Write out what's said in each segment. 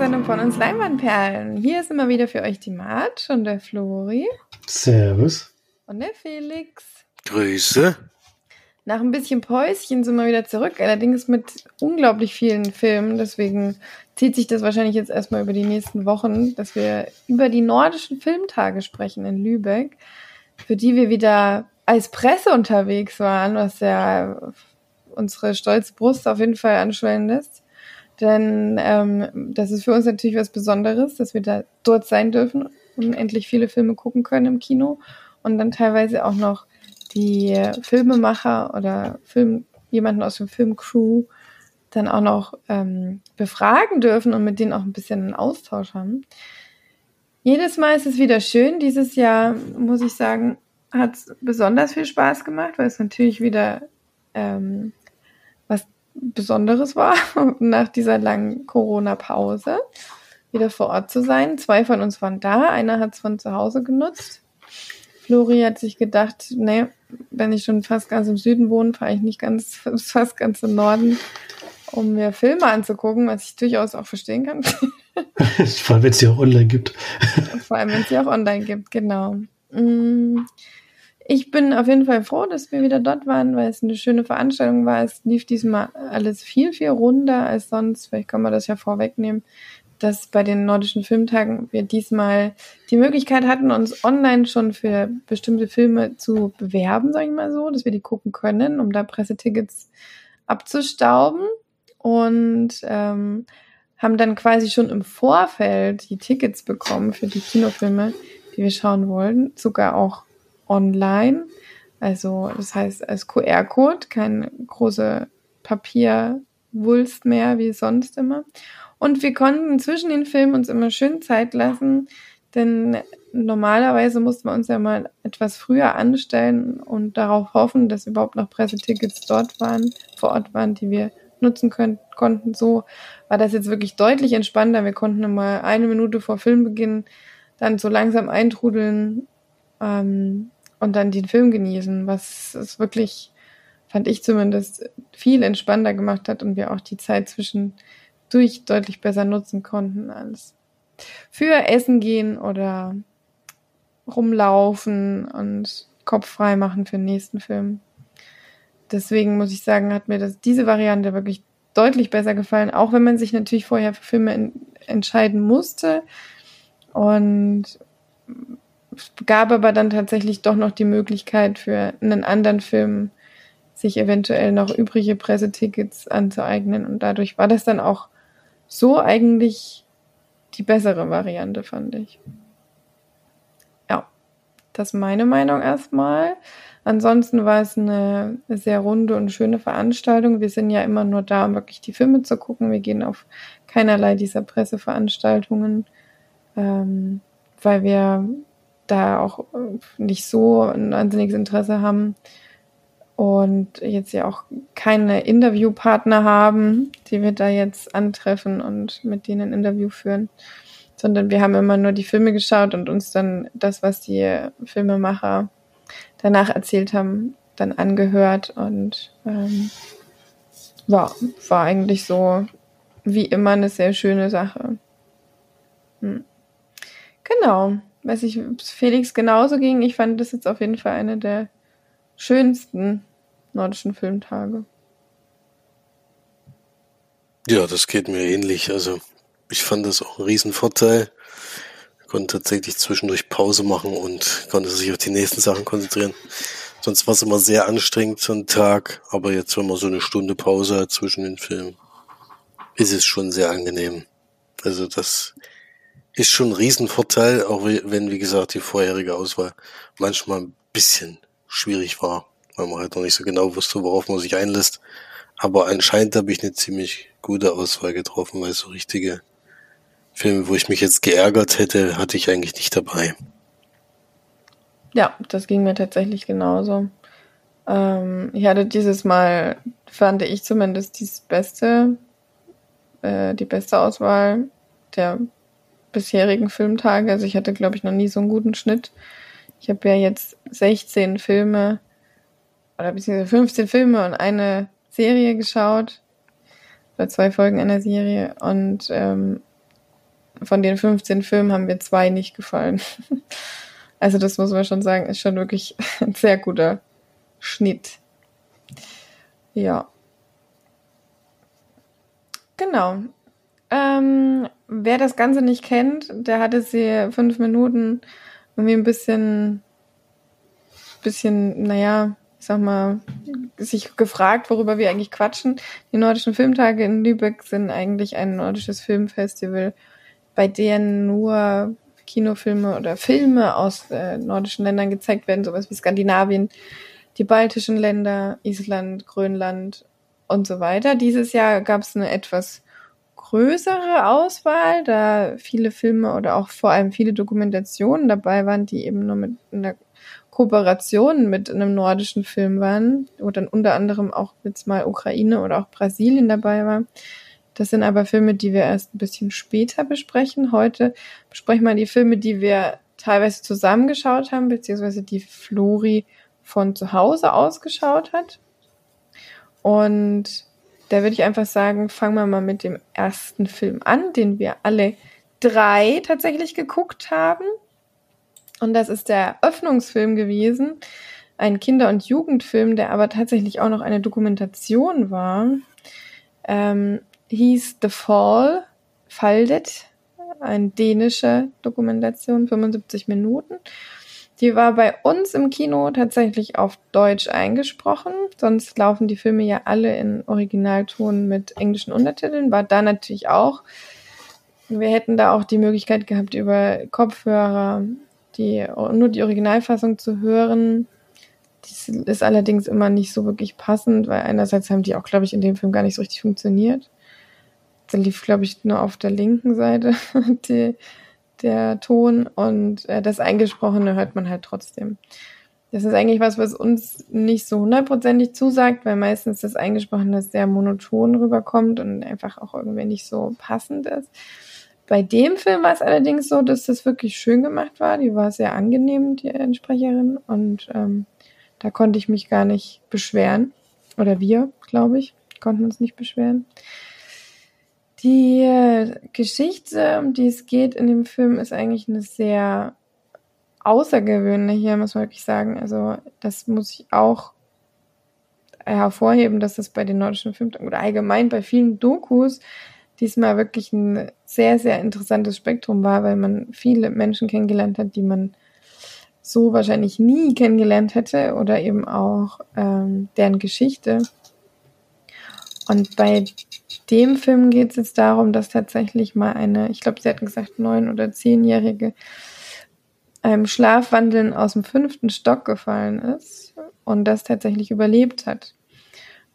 Sendung von uns Leinwandperlen. Hier ist immer wieder für euch die Mart und der Flori. Servus. Und der Felix. Grüße. Nach ein bisschen Päuschen sind wir wieder zurück, allerdings mit unglaublich vielen Filmen. Deswegen zieht sich das wahrscheinlich jetzt erstmal über die nächsten Wochen, dass wir über die nordischen Filmtage sprechen in Lübeck, für die wir wieder als Presse unterwegs waren, was ja unsere stolze Brust auf jeden Fall anschwellen lässt. Denn ähm, das ist für uns natürlich was Besonderes, dass wir da dort sein dürfen und endlich viele Filme gucken können im Kino und dann teilweise auch noch die Filmemacher oder Film, jemanden aus dem Filmcrew dann auch noch ähm, befragen dürfen und mit denen auch ein bisschen einen Austausch haben. Jedes Mal ist es wieder schön. Dieses Jahr, muss ich sagen, hat es besonders viel Spaß gemacht, weil es natürlich wieder ähm, Besonderes war, nach dieser langen Corona-Pause wieder vor Ort zu sein. Zwei von uns waren da, einer hat es von zu Hause genutzt. Flori hat sich gedacht, nee, wenn ich schon fast ganz im Süden wohne, fahre ich nicht ganz, fast ganz im Norden, um mir Filme anzugucken, was ich durchaus auch verstehen kann. Vor allem, wenn es sie auch online gibt. Vor allem, wenn es sie auch online gibt, genau. Ich bin auf jeden Fall froh, dass wir wieder dort waren, weil es eine schöne Veranstaltung war. Es lief diesmal alles viel, viel runder als sonst. Vielleicht kann man das ja vorwegnehmen dass bei den nordischen Filmtagen wir diesmal die Möglichkeit hatten, uns online schon für bestimmte Filme zu bewerben, sage ich mal so, dass wir die gucken können, um da Pressetickets abzustauben und ähm, haben dann quasi schon im Vorfeld die Tickets bekommen für die Kinofilme, die wir schauen wollen, sogar auch online. Also das heißt als QR-Code, kein große Papierwulst mehr wie sonst immer. Und wir konnten zwischen den Filmen uns immer schön Zeit lassen, denn normalerweise mussten wir uns ja mal etwas früher anstellen und darauf hoffen, dass überhaupt noch Pressetickets dort waren, vor Ort waren, die wir nutzen können, konnten. So war das jetzt wirklich deutlich entspannter. Wir konnten immer eine Minute vor Filmbeginn dann so langsam eintrudeln ähm, und dann den Film genießen, was es wirklich, fand ich zumindest, viel entspannter gemacht hat und wir auch die Zeit zwischen durch deutlich besser nutzen konnten als für Essen gehen oder rumlaufen und Kopf frei machen für den nächsten Film. Deswegen muss ich sagen, hat mir das, diese Variante wirklich deutlich besser gefallen, auch wenn man sich natürlich vorher für Filme in, entscheiden musste. Und gab aber dann tatsächlich doch noch die Möglichkeit für einen anderen Film sich eventuell noch übrige Pressetickets anzueignen. Und dadurch war das dann auch so eigentlich die bessere Variante, fand ich. Ja, das ist meine Meinung erstmal. Ansonsten war es eine sehr runde und schöne Veranstaltung. Wir sind ja immer nur da, um wirklich die Filme zu gucken. Wir gehen auf keinerlei dieser Presseveranstaltungen, ähm, weil wir da auch nicht so ein wahnsinniges Interesse haben, und jetzt ja auch keine Interviewpartner haben, die wir da jetzt antreffen und mit denen ein Interview führen, sondern wir haben immer nur die Filme geschaut und uns dann das, was die Filmemacher danach erzählt haben, dann angehört und ähm, war, war eigentlich so wie immer eine sehr schöne Sache. Hm. Genau, was ich Felix genauso ging, ich fand das jetzt auf jeden Fall eine der schönsten nordischen Filmtage. Ja, das geht mir ähnlich. Also ich fand das auch ein Riesenvorteil. Ich konnte tatsächlich zwischendurch Pause machen und konnte sich auf die nächsten Sachen konzentrieren. Sonst war es immer sehr anstrengend so ein Tag, aber jetzt, wenn man so eine Stunde Pause hat zwischen den Filmen, ist es schon sehr angenehm. Also das ist schon ein Riesenvorteil, auch wenn, wie gesagt, die vorherige Auswahl manchmal ein bisschen schwierig war weil man halt noch nicht so genau wusste, worauf man sich einlässt. Aber anscheinend habe ich eine ziemlich gute Auswahl getroffen, weil so richtige Filme, wo ich mich jetzt geärgert hätte, hatte ich eigentlich nicht dabei. Ja, das ging mir tatsächlich genauso. Ähm, ich hatte dieses Mal, fand ich zumindest die beste, äh, die beste Auswahl der bisherigen Filmtage. Also ich hatte, glaube ich, noch nie so einen guten Schnitt. Ich habe ja jetzt 16 Filme oder beziehungsweise 15 Filme und eine Serie geschaut, oder zwei Folgen einer Serie und ähm, von den 15 Filmen haben mir zwei nicht gefallen. Also das muss man schon sagen, ist schon wirklich ein sehr guter Schnitt. Ja. Genau. Ähm, wer das Ganze nicht kennt, der hatte sie fünf Minuten irgendwie ein bisschen, bisschen, naja, ich sag mal, sich gefragt, worüber wir eigentlich quatschen. Die nordischen Filmtage in Lübeck sind eigentlich ein nordisches Filmfestival, bei denen nur Kinofilme oder Filme aus äh, nordischen Ländern gezeigt werden, sowas wie Skandinavien, die baltischen Länder, Island, Grönland und so weiter. Dieses Jahr gab es eine etwas größere Auswahl, da viele Filme oder auch vor allem viele Dokumentationen dabei waren, die eben nur mit einer Kooperation mit einem nordischen Film waren, wo dann unter anderem auch jetzt mal Ukraine oder auch Brasilien dabei war. Das sind aber Filme, die wir erst ein bisschen später besprechen. Heute besprechen wir die Filme, die wir teilweise zusammengeschaut haben, beziehungsweise die Flori von zu Hause ausgeschaut hat. Und da würde ich einfach sagen, fangen wir mal mit dem ersten Film an, den wir alle drei tatsächlich geguckt haben. Und das ist der Öffnungsfilm gewesen. Ein Kinder- und Jugendfilm, der aber tatsächlich auch noch eine Dokumentation war. Ähm, hieß The Fall, Faldet, eine dänische Dokumentation, 75 Minuten. Die war bei uns im Kino tatsächlich auf Deutsch eingesprochen. Sonst laufen die Filme ja alle in Originalton mit englischen Untertiteln. War da natürlich auch. Wir hätten da auch die Möglichkeit gehabt, über Kopfhörer die, nur die Originalfassung zu hören. Das ist allerdings immer nicht so wirklich passend, weil einerseits haben die auch, glaube ich, in dem Film gar nicht so richtig funktioniert. Da lief, glaube ich, nur auf der linken Seite die, der Ton und äh, das Eingesprochene hört man halt trotzdem. Das ist eigentlich was, was uns nicht so hundertprozentig zusagt, weil meistens das Eingesprochene sehr monoton rüberkommt und einfach auch irgendwie nicht so passend ist. Bei dem Film war es allerdings so, dass das wirklich schön gemacht war. Die war sehr angenehm, die Entsprecherin. Und ähm, da konnte ich mich gar nicht beschweren. Oder wir, glaube ich, konnten uns nicht beschweren. Die äh, Geschichte, um die es geht in dem Film, ist eigentlich eine sehr außergewöhnliche, muss man wirklich sagen. Also das muss ich auch hervorheben, dass das bei den nordischen Filmen oder allgemein bei vielen Dokus diesmal wirklich ein sehr, sehr interessantes Spektrum war, weil man viele Menschen kennengelernt hat, die man so wahrscheinlich nie kennengelernt hätte oder eben auch ähm, deren Geschichte. Und bei dem Film geht es jetzt darum, dass tatsächlich mal eine, ich glaube, sie hatten gesagt, neun- oder zehnjährige einem Schlafwandeln aus dem fünften Stock gefallen ist und das tatsächlich überlebt hat.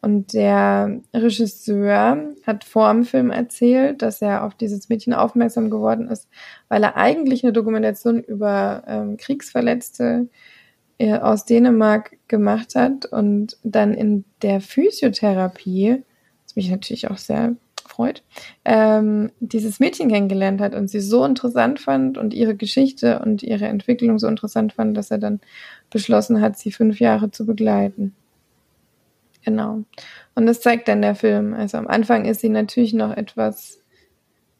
Und der Regisseur hat vor dem Film erzählt, dass er auf dieses Mädchen aufmerksam geworden ist, weil er eigentlich eine Dokumentation über ähm, Kriegsverletzte äh, aus Dänemark gemacht hat und dann in der Physiotherapie mich natürlich auch sehr freut, ähm, dieses Mädchen kennengelernt hat und sie so interessant fand und ihre Geschichte und ihre Entwicklung so interessant fand, dass er dann beschlossen hat, sie fünf Jahre zu begleiten. Genau. Und das zeigt dann der Film. Also am Anfang ist sie natürlich noch etwas,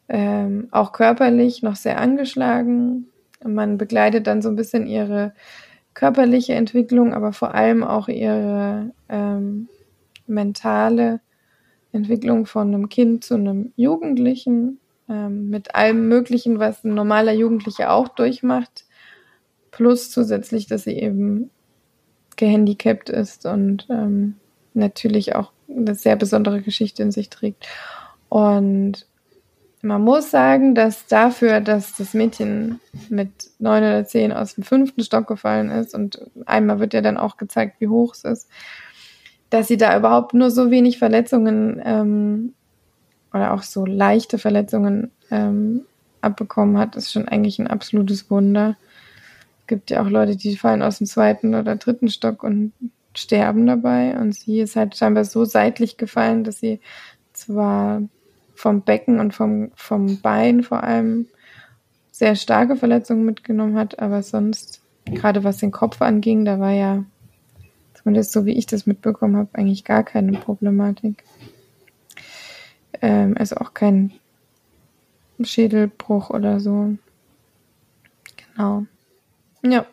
ähm, auch körperlich, noch sehr angeschlagen. Man begleitet dann so ein bisschen ihre körperliche Entwicklung, aber vor allem auch ihre ähm, mentale Entwicklung von einem Kind zu einem Jugendlichen, ähm, mit allem Möglichen, was ein normaler Jugendlicher auch durchmacht, plus zusätzlich, dass sie eben gehandicapt ist und ähm, natürlich auch eine sehr besondere Geschichte in sich trägt. Und man muss sagen, dass dafür, dass das Mädchen mit neun oder zehn aus dem fünften Stock gefallen ist und einmal wird ja dann auch gezeigt, wie hoch es ist, dass sie da überhaupt nur so wenig Verletzungen ähm, oder auch so leichte Verletzungen ähm, abbekommen hat, ist schon eigentlich ein absolutes Wunder. Es gibt ja auch Leute, die fallen aus dem zweiten oder dritten Stock und sterben dabei. Und sie ist halt scheinbar so seitlich gefallen, dass sie zwar vom Becken und vom, vom Bein vor allem sehr starke Verletzungen mitgenommen hat, aber sonst, gerade was den Kopf anging, da war ja zumindest so wie ich das mitbekommen habe, eigentlich gar keine Problematik. Ähm, also auch kein Schädelbruch oder so. Genau. Ja.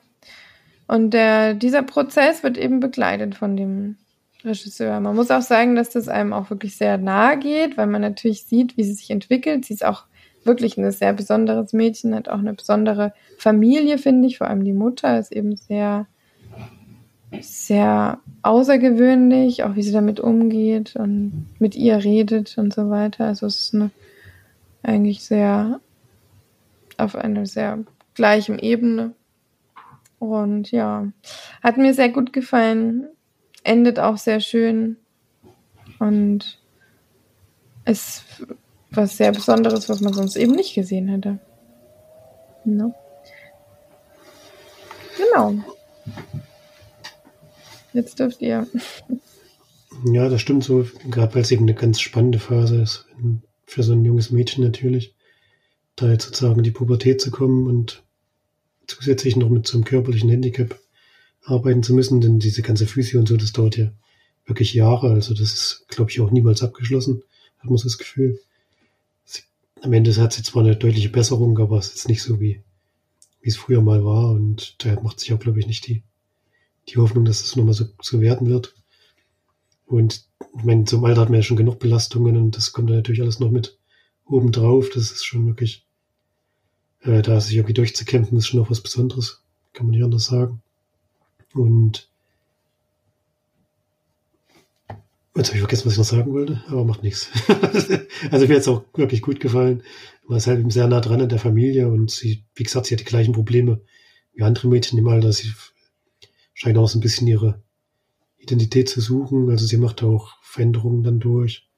Und der, dieser Prozess wird eben begleitet von dem Regisseur. Man muss auch sagen, dass das einem auch wirklich sehr nahe geht, weil man natürlich sieht, wie sie sich entwickelt. Sie ist auch wirklich ein sehr besonderes Mädchen, hat auch eine besondere Familie, finde ich. Vor allem die Mutter ist eben sehr, sehr außergewöhnlich, auch wie sie damit umgeht und mit ihr redet und so weiter. Also es ist eine, eigentlich sehr auf einer sehr gleichen Ebene. Und ja, hat mir sehr gut gefallen. Endet auch sehr schön. Und ist was sehr Besonderes, was man sonst eben nicht gesehen hätte. No. Genau. Jetzt dürft ihr. Ja, das stimmt so. Gerade weil es eben eine ganz spannende Phase ist. Für so ein junges Mädchen natürlich. Da jetzt sozusagen in die Pubertät zu kommen und zusätzlich noch mit so einem körperlichen Handicap arbeiten zu müssen, denn diese ganze Physio und so, das dauert ja wirklich Jahre. Also das ist, glaube ich, auch niemals abgeschlossen, hat man so das Gefühl. Sie, am Ende hat sie zwar eine deutliche Besserung, aber es ist nicht so, wie, wie es früher mal war. Und daher macht sich auch, glaube ich, nicht die, die Hoffnung, dass es nochmal so, so werden wird. Und ich meine, zum Alter hat man ja schon genug Belastungen und das kommt dann natürlich alles noch mit oben drauf. Das ist schon wirklich äh, da sich irgendwie durchzukämpfen, ist schon auch was Besonderes. Kann man nicht anders sagen. Und Jetzt habe ich vergessen, was ich noch sagen wollte, aber macht nichts. also mir hat es auch wirklich gut gefallen. Man ist halt sehr nah dran an der Familie und sie, wie gesagt, sie hat die gleichen Probleme wie andere Mädchen im Alter. Sie scheint auch so ein bisschen ihre Identität zu suchen. Also sie macht auch Veränderungen dann durch,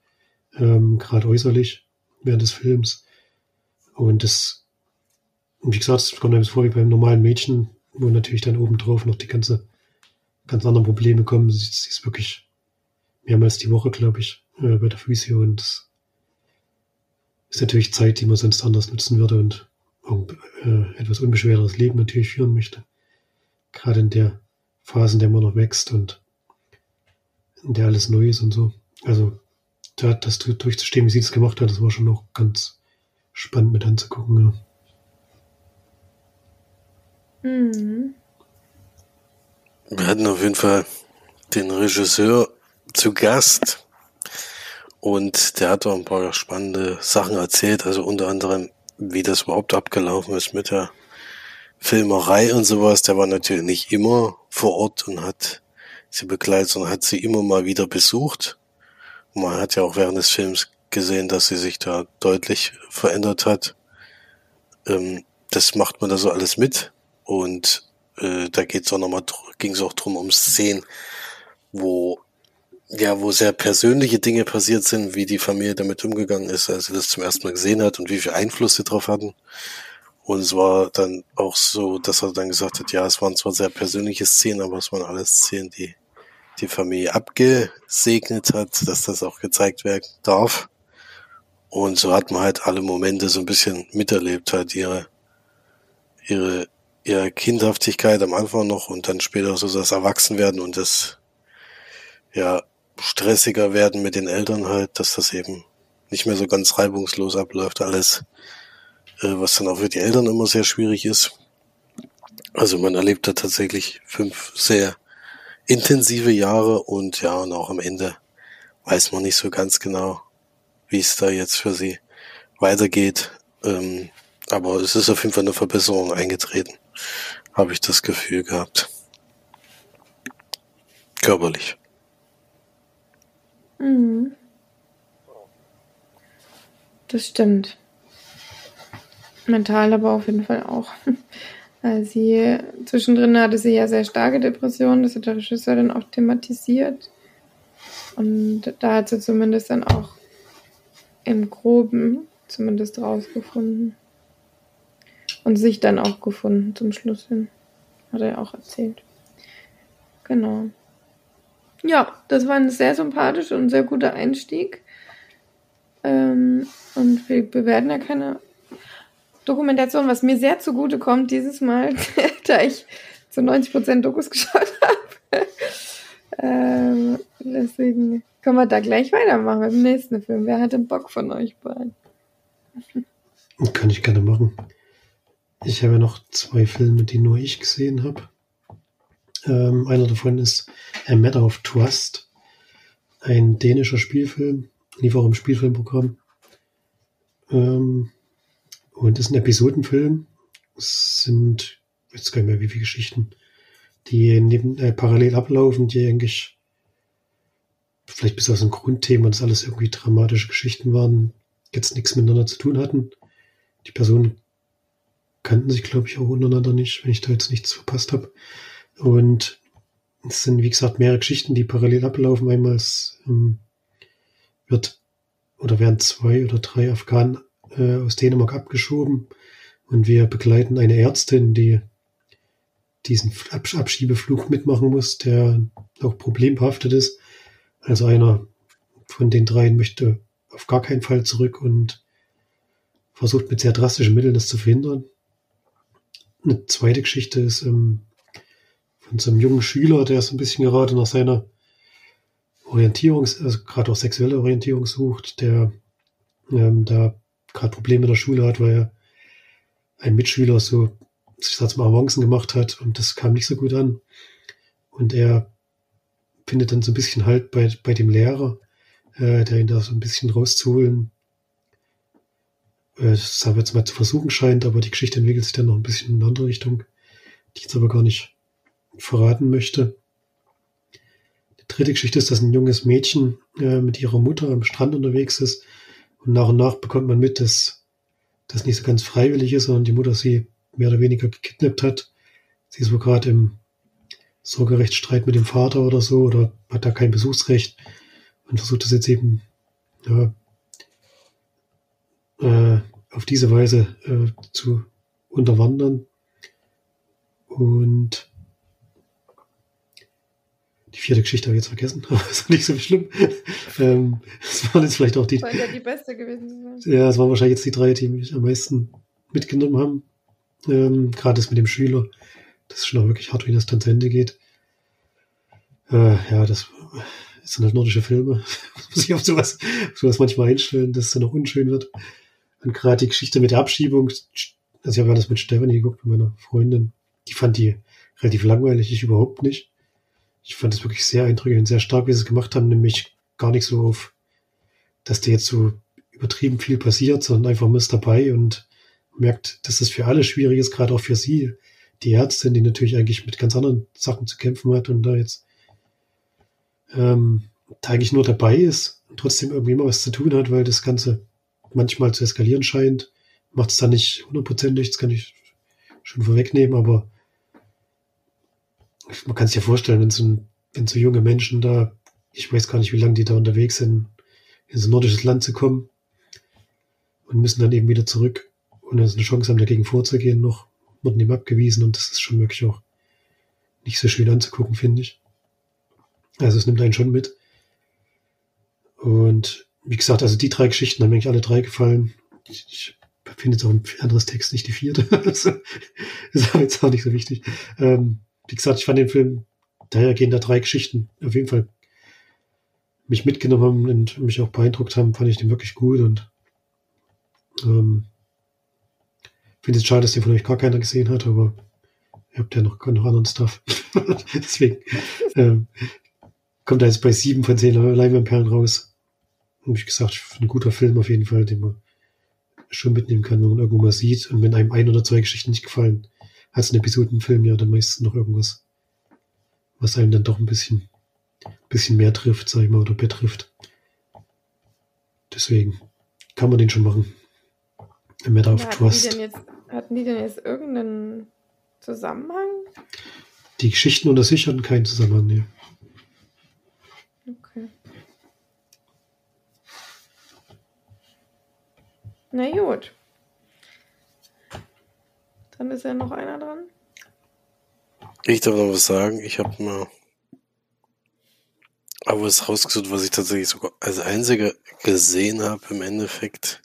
ähm, gerade äußerlich während des Films. Und das und wie gesagt, es kommt einem vor wie beim normalen Mädchen, wo natürlich dann obendrauf noch die ganze, ganz anderen Probleme kommen. Sie, sie ist wirklich mehrmals die Woche, glaube ich, äh, bei der Physio und das ist natürlich Zeit, die man sonst anders nutzen würde und auch, äh, etwas unbeschwerteres Leben natürlich führen möchte. Gerade in der Phase, in der man noch wächst und in der alles neu ist und so. Also da das durchzustehen, wie sie das gemacht hat, das war schon noch ganz spannend mit anzugucken. Ja. Mhm. Wir hatten auf jeden Fall den Regisseur zu Gast und der hat auch ein paar spannende Sachen erzählt, also unter anderem, wie das überhaupt abgelaufen ist mit der Filmerei und sowas. Der war natürlich nicht immer vor Ort und hat sie begleitet, sondern hat sie immer mal wieder besucht. Und man hat ja auch während des Films gesehen, dass sie sich da deutlich verändert hat. Ähm, das macht man da so alles mit. Und äh, da geht's auch nochmal, ging es auch drum um Szenen, wo ja, wo sehr persönliche Dinge passiert sind, wie die Familie damit umgegangen ist, als sie das zum ersten Mal gesehen hat und wie viel Einfluss sie drauf hatten. Und es war dann auch so, dass er dann gesagt hat, ja, es waren zwar sehr persönliche Szenen, aber es waren alles Szenen, die die Familie abgesegnet hat, dass das auch gezeigt werden darf. Und so hat man halt alle Momente so ein bisschen miterlebt, halt ihre, ihre ihre Kindhaftigkeit am Anfang noch und dann später so das Erwachsenwerden und das ja stressiger werden mit den Eltern halt, dass das eben nicht mehr so ganz reibungslos abläuft alles, was dann auch für die Eltern immer sehr schwierig ist. Also man erlebt da tatsächlich fünf sehr intensive Jahre und ja, und auch am Ende weiß man nicht so ganz genau, wie es da jetzt für sie weitergeht. Ähm, aber es ist auf jeden Fall eine Verbesserung eingetreten habe ich das Gefühl gehabt. Körperlich. Mhm. Das stimmt. Mental aber auf jeden Fall auch. Also sie, zwischendrin hatte sie ja sehr starke Depressionen, das hat der Regisseur dann auch thematisiert. Und da hat sie zumindest dann auch im Groben zumindest rausgefunden. Und sich dann auch gefunden zum Schluss hin. Hat er auch erzählt. Genau. Ja, das war ein sehr sympathischer und sehr guter Einstieg. Ähm, und wir bewerten ja keine Dokumentation, was mir sehr zugute kommt dieses Mal, da ich zu 90% Dokus geschaut habe. ähm, deswegen können wir da gleich weitermachen mit dem nächsten Film. Wer hat den Bock von euch beiden? Kann ich gerne machen. Ich habe ja noch zwei Filme, die nur ich gesehen habe. Ähm, einer davon ist A Matter of Trust, ein dänischer Spielfilm, lief auch im Spielfilmprogramm. Ähm, und ist ein Episodenfilm. Es sind, jetzt gar nicht mehr wie viele Geschichten, die neben, äh, parallel ablaufen, die eigentlich vielleicht bis aus dem Grundthema, dass alles irgendwie dramatische Geschichten waren, jetzt nichts miteinander zu tun hatten. Die Personen kannten sich, glaube ich, auch untereinander nicht, wenn ich da jetzt nichts verpasst habe. Und es sind, wie gesagt, mehrere Geschichten, die parallel ablaufen. Einmal ähm, wird oder werden zwei oder drei Afghanen äh, aus Dänemark abgeschoben und wir begleiten eine Ärztin, die diesen Abschiebeflug mitmachen muss, der auch problembehaftet ist. Also einer von den dreien möchte auf gar keinen Fall zurück und versucht mit sehr drastischen Mitteln das zu verhindern. Eine zweite Geschichte ist ähm, von so einem jungen Schüler, der so ein bisschen gerade nach seiner Orientierung, also gerade auch sexuelle Orientierung sucht, der ähm, da gerade Probleme in der Schule hat, weil er ein Mitschüler so, ich sag's mal, Avancen gemacht hat und das kam nicht so gut an. Und er findet dann so ein bisschen Halt bei, bei dem Lehrer, äh, der ihn da so ein bisschen rauszuholen, äh, das haben wir jetzt mal zu versuchen scheint, aber die Geschichte entwickelt sich dann noch ein bisschen in eine andere Richtung, die ich jetzt aber gar nicht verraten möchte. Die dritte Geschichte ist, dass ein junges Mädchen äh, mit ihrer Mutter am Strand unterwegs ist und nach und nach bekommt man mit, dass das nicht so ganz freiwillig ist, sondern die Mutter sie mehr oder weniger gekidnappt hat. Sie ist wohl gerade im Sorgerechtsstreit mit dem Vater oder so oder hat da kein Besuchsrecht und versucht das jetzt eben ja, äh, auf diese Weise äh, zu unterwandern. Und die vierte Geschichte habe ich jetzt vergessen, aber ist nicht so schlimm. ähm, das waren jetzt vielleicht auch die. Das ja die beste gewesen sein. Ja, es waren wahrscheinlich jetzt die drei, die mich am meisten mitgenommen haben. Ähm, Gerade das mit dem Schüler. Das ist schon auch wirklich hart, wie das dann zu Ende geht. Äh, ja, das sind halt nordische Filme. Muss ich auf sowas, auf sowas manchmal einstellen, dass es dann auch unschön wird. Und gerade die Geschichte mit der Abschiebung, also ich habe das mit Stephanie geguckt, mit meiner Freundin, die fand die relativ langweilig, ich überhaupt nicht. Ich fand es wirklich sehr eindrücklich und sehr stark, wie sie es gemacht haben, nämlich gar nicht so auf, dass dir jetzt so übertrieben viel passiert, sondern einfach man ist dabei und merkt, dass das für alle schwierig ist, gerade auch für sie, die Ärztin, die natürlich eigentlich mit ganz anderen Sachen zu kämpfen hat und da jetzt ähm, da eigentlich nur dabei ist und trotzdem irgendwie immer was zu tun hat, weil das Ganze manchmal zu eskalieren scheint. Macht es dann nicht hundertprozentig, das kann ich schon vorwegnehmen, aber man kann sich ja vorstellen, wenn so, wenn so junge Menschen da, ich weiß gar nicht, wie lange die da unterwegs sind, in so ein nordisches Land zu kommen und müssen dann eben wieder zurück und dann eine Chance haben, dagegen vorzugehen, noch wurden ihm abgewiesen und das ist schon wirklich auch nicht so schön anzugucken, finde ich. Also es nimmt einen schon mit. Und wie gesagt, also die drei Geschichten haben eigentlich alle drei gefallen. Ich, ich finde jetzt auch ein anderes Text, nicht die vierte. das ist aber jetzt auch nicht so wichtig. Ähm, wie gesagt, ich fand den Film, daher gehen da drei Geschichten auf jeden Fall mich mitgenommen haben und mich auch beeindruckt haben, fand ich den wirklich gut und ähm, finde es schade, dass den von euch gar keiner gesehen hat, aber ihr habt ja noch, noch anderen Stuff. Deswegen ähm, kommt er jetzt bei sieben von zehn Leinwandperlen raus habe ich gesagt, ein guter Film auf jeden Fall, den man schon mitnehmen kann, wenn man irgendwo mal sieht. Und wenn einem ein oder zwei Geschichten nicht gefallen, es ein Episodenfilm ja dann meistens noch irgendwas, was einem dann doch ein bisschen, bisschen mehr trifft, sag ich mal, oder betrifft. Deswegen kann man den schon machen. A Matter of hatten Trust. Die jetzt, hatten die denn jetzt irgendeinen Zusammenhang? Die Geschichten unter sich hatten keinen Zusammenhang, nee. Okay. Na gut. Dann ist ja noch einer dran. Ich darf noch was sagen. Ich habe mal aber was rausgesucht, was ich tatsächlich sogar als einziger gesehen habe im Endeffekt.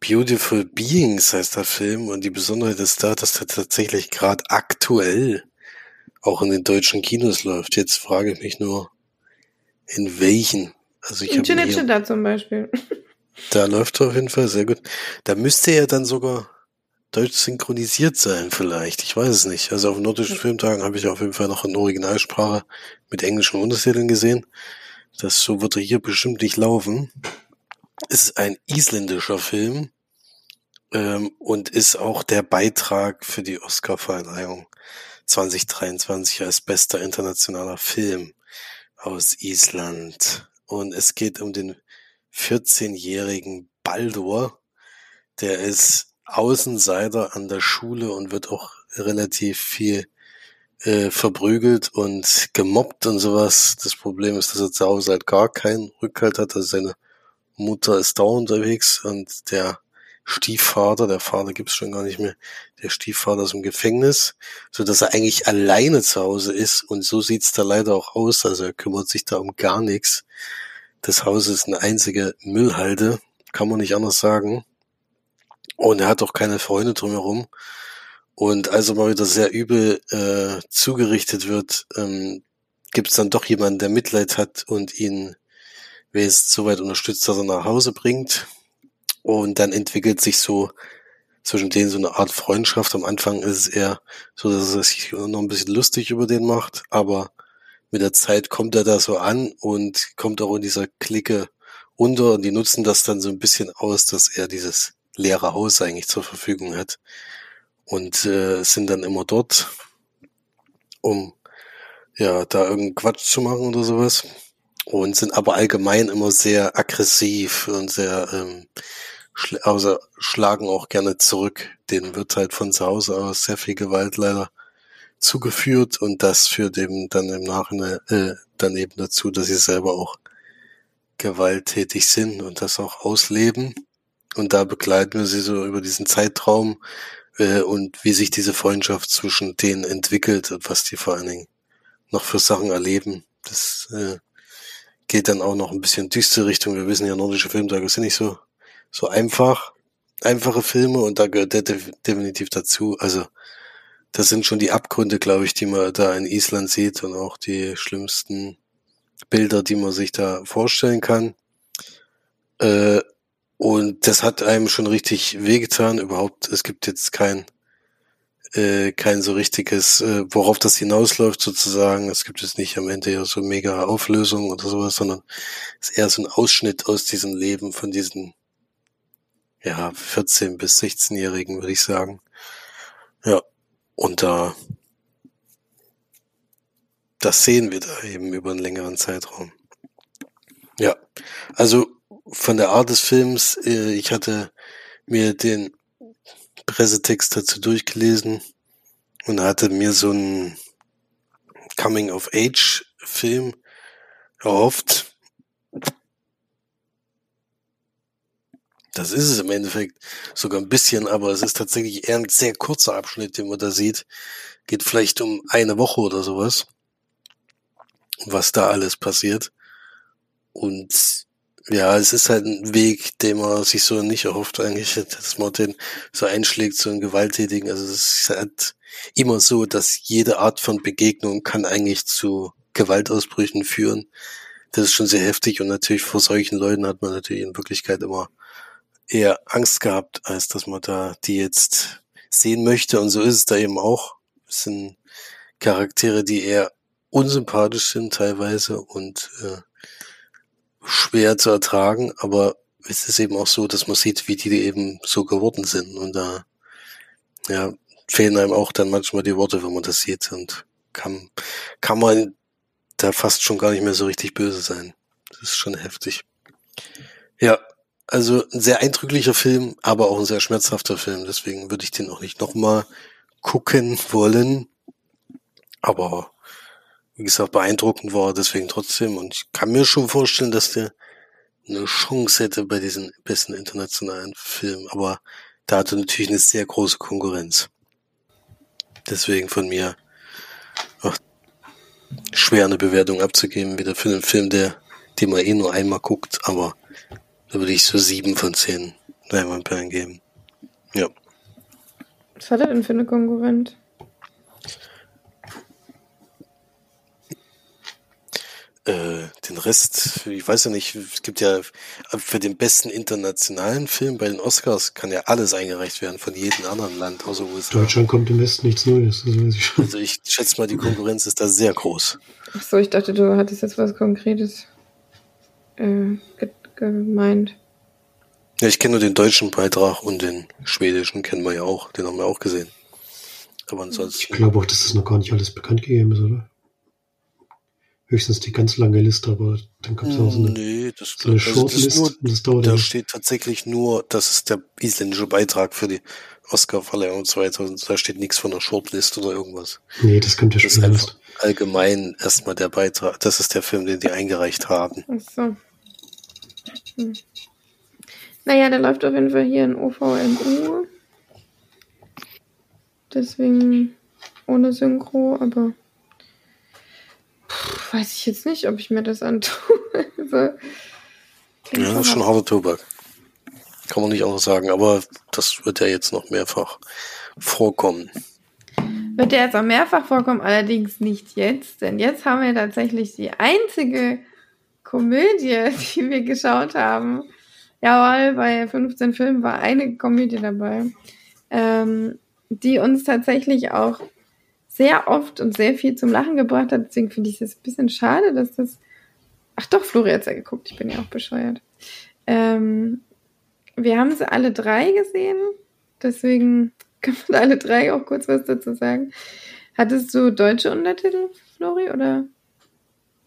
Beautiful Beings heißt der Film und die Besonderheit ist da, dass der tatsächlich gerade aktuell auch in den deutschen Kinos läuft. Jetzt frage ich mich nur, in welchen. Also ich da zum Beispiel. Da läuft er auf jeden Fall sehr gut. Da müsste er dann sogar deutsch synchronisiert sein, vielleicht. Ich weiß es nicht. Also auf nordischen Filmtagen habe ich auf jeden Fall noch in Originalsprache mit englischen Untertiteln gesehen. Das so wird er hier bestimmt nicht laufen. Es ist ein isländischer Film ähm, und ist auch der Beitrag für die Oscarverleihung 2023 als bester internationaler Film aus Island. Und es geht um den 14-jährigen Baldur. Der ist Außenseiter an der Schule und wird auch relativ viel äh, verprügelt und gemobbt und sowas. Das Problem ist, dass er zu Hause halt gar keinen Rückhalt hat. Also seine Mutter ist da unterwegs und der Stiefvater, der Vater gibt's schon gar nicht mehr, der Stiefvater ist im Gefängnis, so dass er eigentlich alleine zu Hause ist und so sieht's da leider auch aus. Also er kümmert sich da um gar nichts. Das Haus ist eine einzige Müllhalde, kann man nicht anders sagen. Und er hat auch keine Freunde drumherum. Und als er mal wieder sehr übel äh, zugerichtet wird, ähm, gibt es dann doch jemanden, der Mitleid hat und ihn wer es soweit unterstützt, dass er nach Hause bringt. Und dann entwickelt sich so zwischen denen so eine Art Freundschaft. Am Anfang ist es eher so, dass er sich noch ein bisschen lustig über den macht, aber mit der Zeit kommt er da so an und kommt auch in dieser Clique unter und die nutzen das dann so ein bisschen aus, dass er dieses leere Haus eigentlich zur Verfügung hat und äh, sind dann immer dort, um ja da irgendeinen Quatsch zu machen oder sowas und sind aber allgemein immer sehr aggressiv und sehr ähm, schl also schlagen auch gerne zurück. Denen wird halt von zu Hause aus sehr viel Gewalt leider zugeführt und das führt eben dann im Nachhinein äh, dann eben dazu, dass sie selber auch gewalttätig sind und das auch ausleben. Und da begleiten wir sie so über diesen Zeitraum äh, und wie sich diese Freundschaft zwischen denen entwickelt und was die vor allen Dingen noch für Sachen erleben. Das äh, geht dann auch noch ein bisschen düstere Richtung. Wir wissen ja, nordische Filmtage sind nicht so, so einfach, einfache Filme und da gehört der definitiv dazu. Also, das sind schon die Abgründe, glaube ich, die man da in Island sieht und auch die schlimmsten Bilder, die man sich da vorstellen kann. Äh, und das hat einem schon richtig wehgetan. Überhaupt, es gibt jetzt kein, äh, kein so richtiges, äh, worauf das hinausläuft sozusagen. Es gibt jetzt nicht am Ende ja so mega Auflösung oder sowas, sondern es ist eher so ein Ausschnitt aus diesem Leben von diesen ja 14 bis 16-Jährigen, würde ich sagen. Ja, und da das sehen wir da eben über einen längeren Zeitraum. Ja, also von der Art des Films, äh, ich hatte mir den Pressetext dazu durchgelesen und hatte mir so einen Coming-of-Age-Film erhofft. Das ist es im Endeffekt sogar ein bisschen, aber es ist tatsächlich eher ein sehr kurzer Abschnitt, den man da sieht. Geht vielleicht um eine Woche oder sowas, was da alles passiert. Und ja, es ist halt ein Weg, den man sich so nicht erhofft eigentlich, dass man den so einschlägt, so einen gewalttätigen. Also es ist halt immer so, dass jede Art von Begegnung kann eigentlich zu Gewaltausbrüchen führen. Das ist schon sehr heftig und natürlich vor solchen Leuten hat man natürlich in Wirklichkeit immer eher Angst gehabt, als dass man da die jetzt sehen möchte. Und so ist es da eben auch. Es sind Charaktere, die eher unsympathisch sind teilweise und äh, schwer zu ertragen, aber es ist eben auch so, dass man sieht, wie die eben so geworden sind. Und da ja, fehlen einem auch dann manchmal die Worte, wenn man das sieht. Und kann, kann man da fast schon gar nicht mehr so richtig böse sein. Das ist schon heftig. Ja, also ein sehr eindrücklicher Film, aber auch ein sehr schmerzhafter Film. Deswegen würde ich den auch nicht nochmal gucken wollen. Aber wie gesagt, beeindruckend war deswegen trotzdem. Und ich kann mir schon vorstellen, dass der eine Chance hätte bei diesen besten internationalen Filmen. Aber da hatte natürlich eine sehr große Konkurrenz. Deswegen von mir ach, schwer eine Bewertung abzugeben, wieder für einen Film, der, den man eh nur einmal guckt. Aber da würde ich so sieben von zehn Leinwandperlen geben. Ja. Was hat er denn für eine Konkurrent? Äh, den Rest, ich weiß ja nicht, es gibt ja für den besten internationalen Film bei den Oscars kann ja alles eingereicht werden von jedem anderen Land außer USA. Deutschland kommt im Westen nichts Neues. Das weiß ich schon. Also ich schätze mal, die Konkurrenz ist da sehr groß. Ach so, ich dachte, du hattest jetzt was Konkretes äh, gemeint. Ja, ich kenne nur den deutschen Beitrag und den schwedischen kennen wir ja auch. Den haben wir auch gesehen. Aber ansonsten. Ich glaube auch, dass das noch gar nicht alles bekannt gegeben ist, oder? Höchstens die ganz lange Liste, aber dann kommt es auch so eine, nee, das, so eine also Shortlist. das, nur, das dauert da steht tatsächlich nur, das ist der isländische Beitrag für die Oscar-Verleihung 2000. Da steht nichts von der Shortlist oder irgendwas. Nee, das kommt ja Das ist schon einfach erst. allgemein erstmal der Beitrag. Das ist der Film, den die eingereicht haben. Ach so. Hm. Naja, der läuft auf jeden Fall hier in OVMU. Deswegen ohne Synchro, aber Puh, weiß ich jetzt nicht, ob ich mir das antue. also, Ja, das ist schon harter Tobak. Kann man nicht auch sagen, aber das wird ja jetzt noch mehrfach vorkommen. Wird der jetzt auch mehrfach vorkommen, allerdings nicht jetzt, denn jetzt haben wir tatsächlich die einzige Komödie, die wir geschaut haben. Jawohl, bei 15 Filmen war eine Komödie dabei, ähm, die uns tatsächlich auch sehr oft und sehr viel zum Lachen gebracht hat. Deswegen finde ich es ein bisschen schade, dass das. Ach doch, Flori hat's ja geguckt, ich bin ja auch bescheuert. Ähm, wir haben sie alle drei gesehen, deswegen können wir alle drei auch kurz was dazu sagen. Hattest du deutsche Untertitel, Flori, oder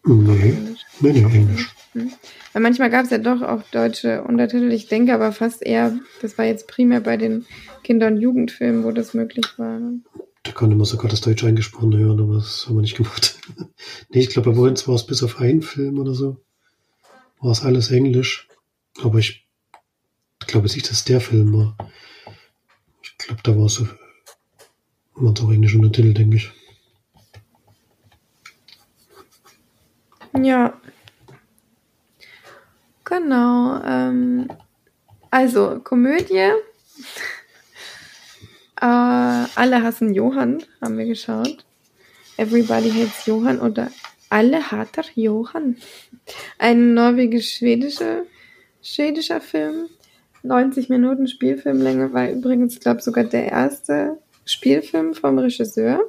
Nee, Englisch? nee, nee, Englisch. Hm. Weil manchmal gab es ja doch auch deutsche Untertitel. Ich denke aber fast eher, das war jetzt primär bei den Kinder- und Jugendfilmen, wo das möglich war. Konnte man sogar das Deutsch eingesprochen hören, aber das haben wir nicht gemacht. nee, ich glaube, bei uns war es bis auf einen Film oder so. War es alles Englisch. Aber ich glaube nicht, dass der Film war. Ich glaube, da war es so, es auch englische Untertitel, denke ich. Ja. Genau. Ähm, also, Komödie. äh, alle hassen Johann, haben wir geschaut. Everybody hates Johann oder Alle hater Johann. Ein norwegisch-schwedischer schwedischer Film. 90 Minuten Spielfilmlänge war übrigens, glaube sogar der erste Spielfilm vom Regisseur.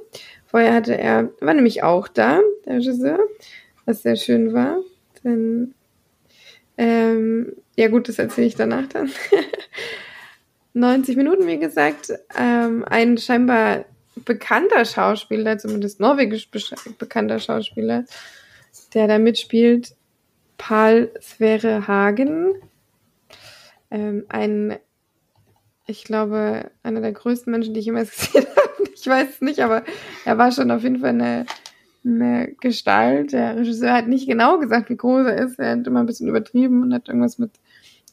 Vorher hatte er, war nämlich auch da, der Regisseur, was sehr schön war. Denn, ähm, ja gut, das erzähle ich danach dann. 90 Minuten, wie gesagt, ähm, ein scheinbar bekannter Schauspieler, zumindest norwegisch bekannter Schauspieler, der da mitspielt, Paul Sverre Hagen. Ähm, ein, ich glaube, einer der größten Menschen, die ich jemals gesehen habe. Ich weiß es nicht, aber er war schon auf jeden Fall eine, eine Gestalt. Der Regisseur hat nicht genau gesagt, wie groß er ist. Er hat immer ein bisschen übertrieben und hat irgendwas mit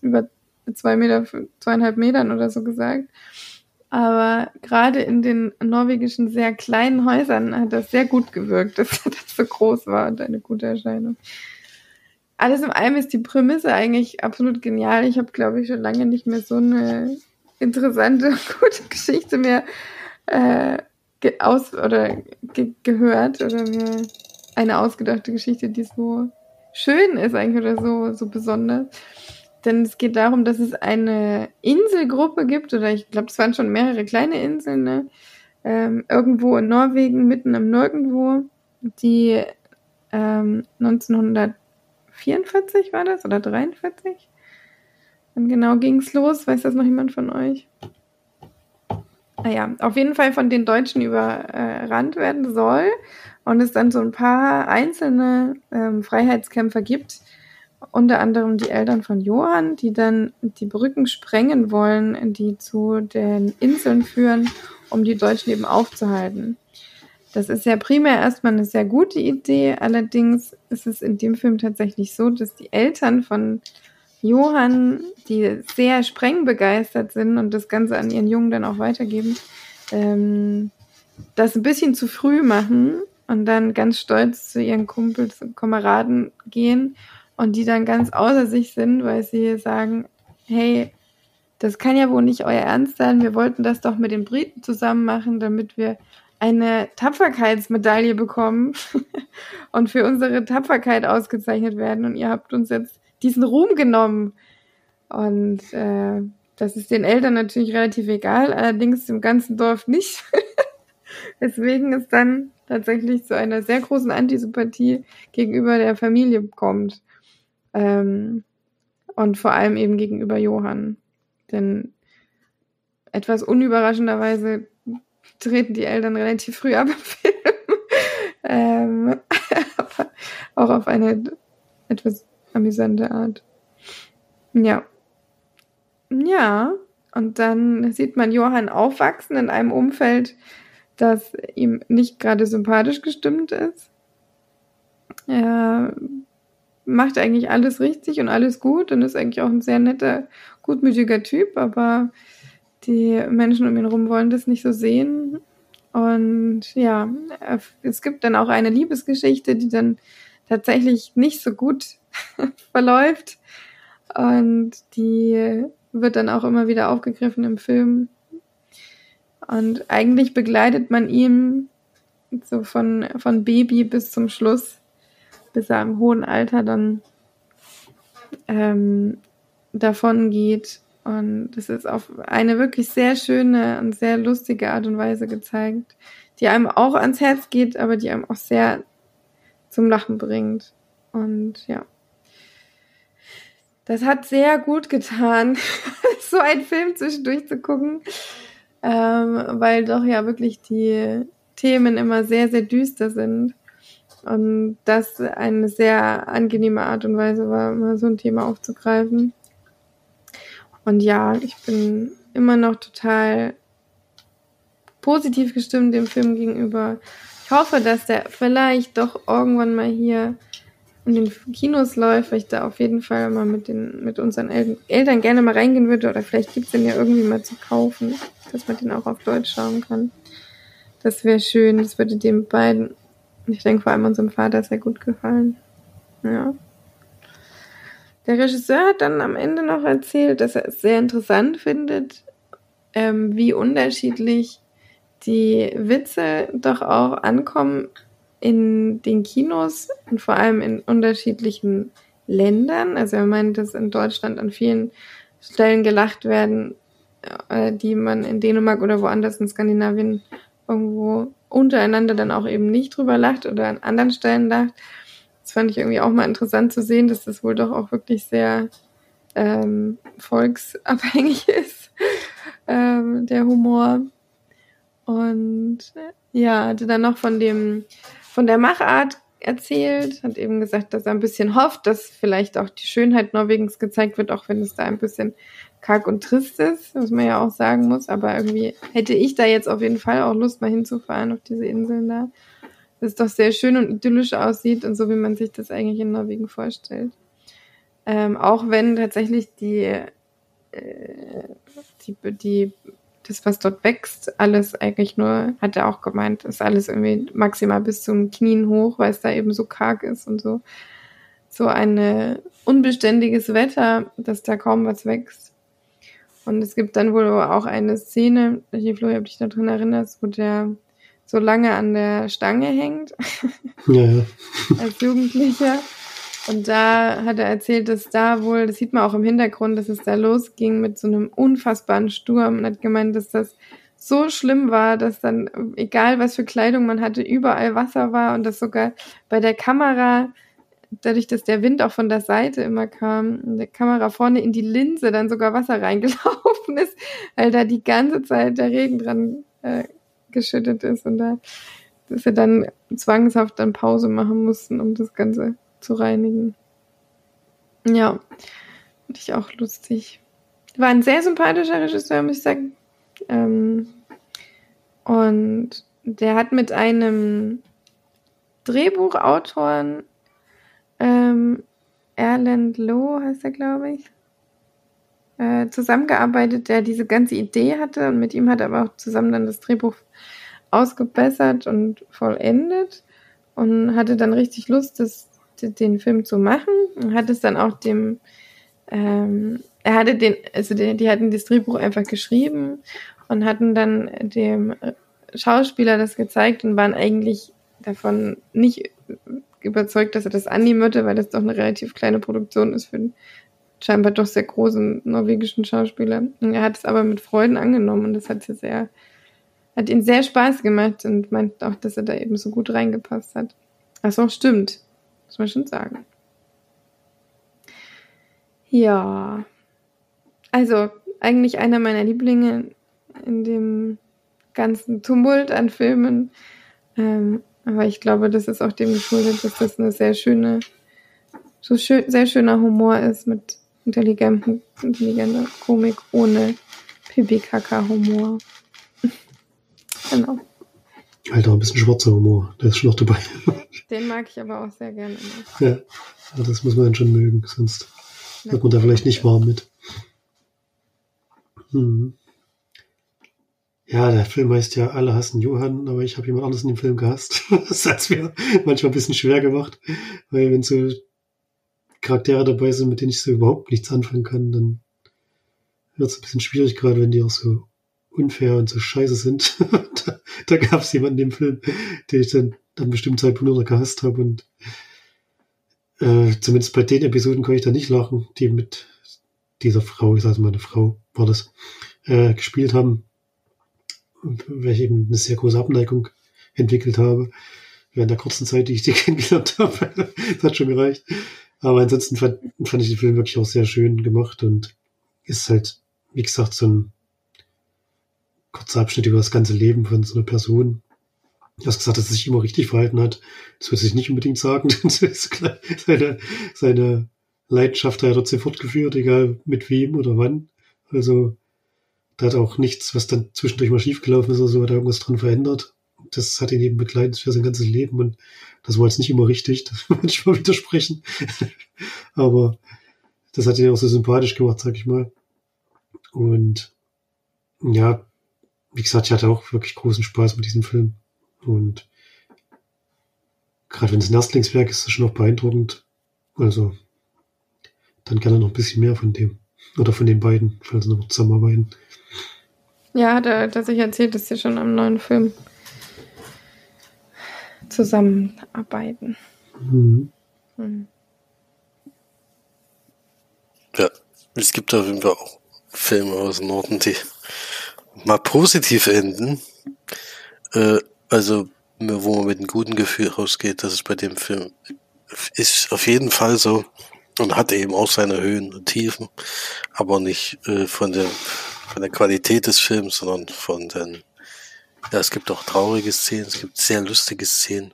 über zwei Meter, zweieinhalb Metern oder so gesagt. Aber gerade in den norwegischen sehr kleinen Häusern hat das sehr gut gewirkt, dass das so groß war und eine gute Erscheinung. Alles in allem ist die Prämisse eigentlich absolut genial. Ich habe, glaube ich, schon lange nicht mehr so eine interessante, gute Geschichte mehr äh, ge aus oder ge gehört oder mir eine ausgedachte Geschichte, die so schön ist eigentlich oder so, so besonders. Denn es geht darum, dass es eine Inselgruppe gibt, oder ich glaube, es waren schon mehrere kleine Inseln, ne? ähm, irgendwo in Norwegen, mitten im Nirgendwo, die ähm, 1944 war das oder 43? Und genau ging es los. Weiß das noch jemand von euch? Naja, auf jeden Fall von den Deutschen überrannt werden soll und es dann so ein paar einzelne ähm, Freiheitskämpfer gibt, unter anderem die Eltern von Johann, die dann die Brücken sprengen wollen, die zu den Inseln führen, um die Deutschen eben aufzuhalten. Das ist ja primär erstmal eine sehr gute Idee, allerdings ist es in dem Film tatsächlich so, dass die Eltern von Johann, die sehr sprengbegeistert sind und das Ganze an ihren Jungen dann auch weitergeben, ähm, das ein bisschen zu früh machen und dann ganz stolz zu ihren Kumpels und Kameraden gehen und die dann ganz außer sich sind, weil sie sagen, hey, das kann ja wohl nicht euer Ernst sein, wir wollten das doch mit den Briten zusammen machen, damit wir eine Tapferkeitsmedaille bekommen und für unsere Tapferkeit ausgezeichnet werden. Und ihr habt uns jetzt diesen Ruhm genommen. Und äh, das ist den Eltern natürlich relativ egal, allerdings im ganzen Dorf nicht. Deswegen es dann tatsächlich zu einer sehr großen Antisympathie gegenüber der Familie kommt. Ähm, und vor allem eben gegenüber Johann. Denn etwas unüberraschenderweise treten die Eltern relativ früh ab im Film. ähm, auch auf eine etwas amüsante Art. Ja. Ja. Und dann sieht man Johann aufwachsen in einem Umfeld, das ihm nicht gerade sympathisch gestimmt ist. Er macht eigentlich alles richtig und alles gut und ist eigentlich auch ein sehr netter, gutmütiger Typ, aber die Menschen um ihn herum wollen das nicht so sehen. Und ja, es gibt dann auch eine Liebesgeschichte, die dann tatsächlich nicht so gut verläuft. Und die wird dann auch immer wieder aufgegriffen im Film. Und eigentlich begleitet man ihn so von, von Baby bis zum Schluss, bis er im hohen Alter dann ähm, davon geht. Und das ist auf eine wirklich sehr schöne und sehr lustige Art und Weise gezeigt, die einem auch ans Herz geht, aber die einem auch sehr zum Lachen bringt. Und ja. Das hat sehr gut getan, so einen Film zwischendurch zu gucken ähm, weil doch ja wirklich die Themen immer sehr, sehr düster sind. Und das eine sehr angenehme Art und Weise war, mal so ein Thema aufzugreifen. Und ja, ich bin immer noch total positiv gestimmt dem Film gegenüber. Ich hoffe, dass der vielleicht doch irgendwann mal hier in den Kinos läuft, weil ich da auf jeden Fall mal mit, den, mit unseren El Eltern gerne mal reingehen würde. Oder vielleicht gibt's den ja irgendwie mal zu kaufen, dass man den auch auf Deutsch schauen kann. Das wäre schön. Das würde dem beiden, ich denke vor allem unserem Vater, sehr gut gefallen. Ja. Der Regisseur hat dann am Ende noch erzählt, dass er es sehr interessant findet, ähm, wie unterschiedlich die Witze doch auch ankommen in den Kinos und vor allem in unterschiedlichen Ländern. Also er meint, dass in Deutschland an vielen Stellen gelacht werden, äh, die man in Dänemark oder woanders in Skandinavien irgendwo untereinander dann auch eben nicht drüber lacht oder an anderen Stellen lacht. Das fand ich irgendwie auch mal interessant zu sehen, dass das wohl doch auch wirklich sehr ähm, volksabhängig ist, ähm, der Humor. Und ja, hatte dann noch von dem von der Machart erzählt, hat eben gesagt, dass er ein bisschen hofft, dass vielleicht auch die Schönheit Norwegens gezeigt wird, auch wenn es da ein bisschen karg und trist ist, was man ja auch sagen muss. Aber irgendwie hätte ich da jetzt auf jeden Fall auch Lust, mal hinzufahren auf diese Inseln da. Das ist doch sehr schön und idyllisch aussieht und so, wie man sich das eigentlich in Norwegen vorstellt. Ähm, auch wenn tatsächlich die, äh, die, die das, was dort wächst, alles eigentlich nur, hat er auch gemeint, ist alles irgendwie maximal bis zum Knien hoch, weil es da eben so karg ist und so. So ein unbeständiges Wetter, dass da kaum was wächst. Und es gibt dann wohl auch eine Szene, ich Flo, ob dich da drin erinnerst, wo der so lange an der Stange hängt. Ja, ja. als Jugendlicher. Und da hat er erzählt, dass da wohl, das sieht man auch im Hintergrund, dass es da losging mit so einem unfassbaren Sturm und hat gemeint, dass das so schlimm war, dass dann, egal was für Kleidung man hatte, überall Wasser war und dass sogar bei der Kamera, dadurch, dass der Wind auch von der Seite immer kam, in der Kamera vorne in die Linse dann sogar Wasser reingelaufen ist, weil da die ganze Zeit der Regen dran äh, geschüttet ist und da, dass wir dann zwangshaft dann Pause machen mussten, um das Ganze zu reinigen. Ja, fand ich auch lustig. War ein sehr sympathischer Regisseur, muss ich sagen. Ähm, und der hat mit einem Drehbuchautoren, ähm, Erland Lowe heißt er, glaube ich, äh, zusammengearbeitet, der diese ganze Idee hatte und mit ihm hat er aber auch zusammen dann das Drehbuch ausgebessert und vollendet und hatte dann richtig Lust, das den Film zu machen und hat es dann auch dem, ähm, er hatte den, also die, die hatten das Drehbuch einfach geschrieben und hatten dann dem Schauspieler das gezeigt und waren eigentlich davon nicht überzeugt, dass er das annehmen würde, weil das doch eine relativ kleine Produktion ist für einen scheinbar doch sehr großen norwegischen Schauspieler. Und er hat es aber mit Freuden angenommen und das hat ja sehr, hat ihn sehr Spaß gemacht und meint auch, dass er da eben so gut reingepasst hat. Was auch stimmt. Muss man schon sagen. Ja. Also, eigentlich einer meiner Lieblinge in dem ganzen Tumult an Filmen. Ähm, aber ich glaube, das ist auch dem geschuldet, dass das eine sehr schöne, so schön, sehr schöner Humor ist mit intelligenter Komik ohne Pipi-Kaka-Humor. genau. Alter, ein bisschen schwarzer Humor, der ist schon noch dabei. Den mag ich aber auch sehr gerne. Immer. Ja, das muss man dann schon mögen, sonst wird man da vielleicht nicht warm mit. Hm. Ja, der Film heißt ja Alle hassen Johann, aber ich habe jemand anderes in dem Film gehasst. Das hat es mir manchmal ein bisschen schwer gemacht, weil wenn so Charaktere dabei sind, mit denen ich so überhaupt nichts anfangen kann, dann wird es ein bisschen schwierig, gerade wenn die auch so unfair und so scheiße sind. da da gab es jemanden in dem Film, den ich dann an einem bestimmten Zeitpunkt noch gehasst habe und äh, zumindest bei den Episoden konnte ich da nicht lachen, die mit dieser Frau, ich sage meine Frau, war das, äh, gespielt haben weil ich eben eine sehr große Abneigung entwickelt habe. Während der kurzen Zeit, die ich die kennengelernt habe. das hat schon gereicht. Aber ansonsten fand, fand ich den Film wirklich auch sehr schön gemacht und ist halt, wie gesagt, so ein kurzer Abschnitt über das ganze Leben von so einer Person. Du hast gesagt, dass er sich immer richtig verhalten hat. Das würde ich nicht unbedingt sagen. seine, seine Leidenschaft hat er trotzdem fortgeführt, egal mit wem oder wann. Also da hat auch nichts, was dann zwischendurch mal schiefgelaufen ist oder so, hat er irgendwas dran verändert. Das hat ihn eben begleitet für sein ganzes Leben und das war jetzt nicht immer richtig, das würde ich mal widersprechen. Aber das hat ihn auch so sympathisch gemacht, sag ich mal. Und ja, wie gesagt, ich hatte auch wirklich großen Spaß mit diesem Film. Und gerade wenn es ein Erstlingswerk ist, ist es schon auch beeindruckend. Also, dann gerne noch ein bisschen mehr von dem. Oder von den beiden, falls sie noch zusammenarbeiten. Ja, hat er tatsächlich erzählt, dass sie schon am neuen Film zusammenarbeiten. Mhm. Mhm. Ja, es gibt auf jeden Fall auch Filme aus dem Norden, die mal positiv enden. Äh, also, wo man mit einem guten Gefühl rausgeht, dass es bei dem Film ist auf jeden Fall so und hat eben auch seine Höhen und Tiefen, aber nicht äh, von der von der Qualität des Films, sondern von den, ja, es gibt auch traurige Szenen, es gibt sehr lustige Szenen.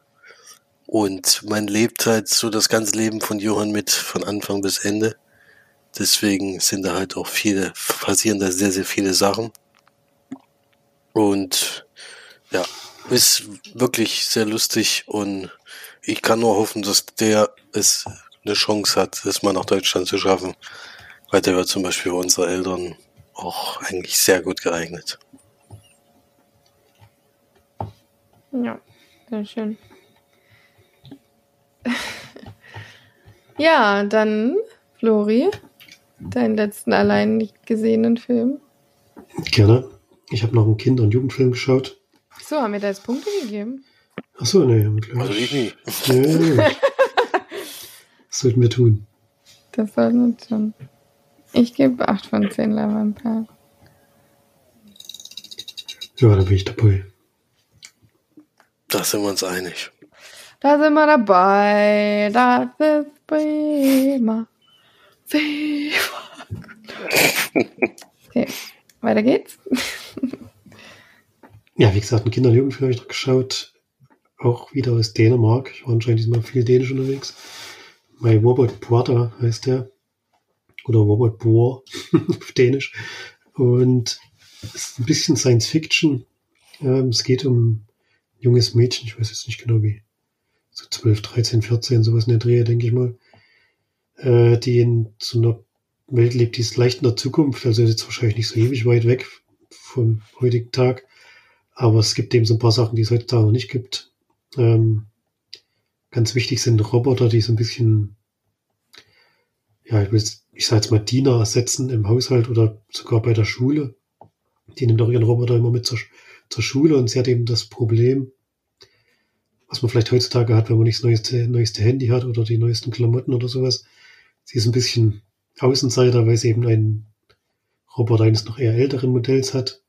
Und man lebt halt so das ganze Leben von Johann mit, von Anfang bis Ende. Deswegen sind da halt auch viele, passieren da sehr, sehr viele Sachen. Und ja, ist wirklich sehr lustig und ich kann nur hoffen, dass der es eine Chance hat, es mal nach Deutschland zu schaffen. Weil der wird zum Beispiel für unsere Eltern auch eigentlich sehr gut geeignet. Ja, sehr schön. ja, dann, Flori, deinen letzten allein nicht gesehenen Film. Gerne. Ich habe noch einen Kinder- und Jugendfilm geschaut. So, haben wir da jetzt Punkte gegeben? Achso, nee, gleich. Also ich nie. Nee, das sollten wir tun. Das sollten wir tun. Ich gebe 8 von 10 Lavampel. Ja, da bin ich dabei. Da sind wir uns einig. Da sind wir dabei. Das ist prima. Okay, weiter geht's. ja, wie gesagt, ein Kinder- und Jugendfilm habe ich noch geschaut. Auch wieder aus Dänemark. Ich war anscheinend diesmal viel Dänisch unterwegs. My Robot Brother heißt der oder Robert Bohr auf Dänisch. Und es ist ein bisschen Science Fiction. Ähm, es geht um ein junges Mädchen, ich weiß jetzt nicht genau wie, so 12, 13, 14, sowas in der Drehe, denke ich mal, äh, die in so einer Welt lebt, die ist leicht in der Zukunft, also ist jetzt wahrscheinlich nicht so ewig weit weg vom heutigen Tag. Aber es gibt eben so ein paar Sachen, die es heutzutage noch nicht gibt. Ähm, ganz wichtig sind Roboter, die so ein bisschen, ja, ich will ich sage jetzt mal, Diener ersetzen im Haushalt oder sogar bei der Schule. Die nimmt auch ihren Roboter immer mit zur, zur Schule und sie hat eben das Problem, was man vielleicht heutzutage hat, wenn man nicht das neueste, neueste Handy hat oder die neuesten Klamotten oder sowas. Sie ist ein bisschen Außenseiter, weil sie eben einen Roboter eines noch eher älteren Modells hat.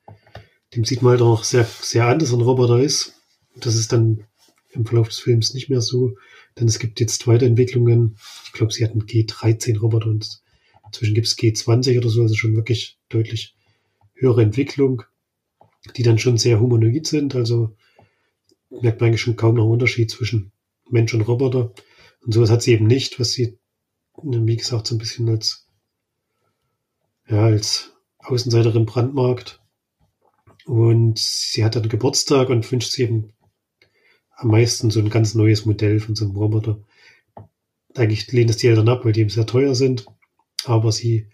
Dem sieht man halt auch sehr, sehr an, dass ein Roboter ist. Das ist dann im Verlauf des Films nicht mehr so, denn es gibt jetzt Weiterentwicklungen. Ich glaube, sie hatten G13-Roboter und inzwischen gibt es G20 oder so, also schon wirklich deutlich höhere Entwicklung, die dann schon sehr humanoid sind. Also merkt man eigentlich schon kaum noch einen Unterschied zwischen Mensch und Roboter. Und sowas hat sie eben nicht, was sie, wie gesagt, so ein bisschen als, ja, als Außenseiterin brandmarkt. Und sie hat dann Geburtstag und wünscht sich eben am meisten so ein ganz neues Modell von so einem Roboter. Eigentlich lehnt es die Eltern ab, weil die eben sehr teuer sind. Aber sie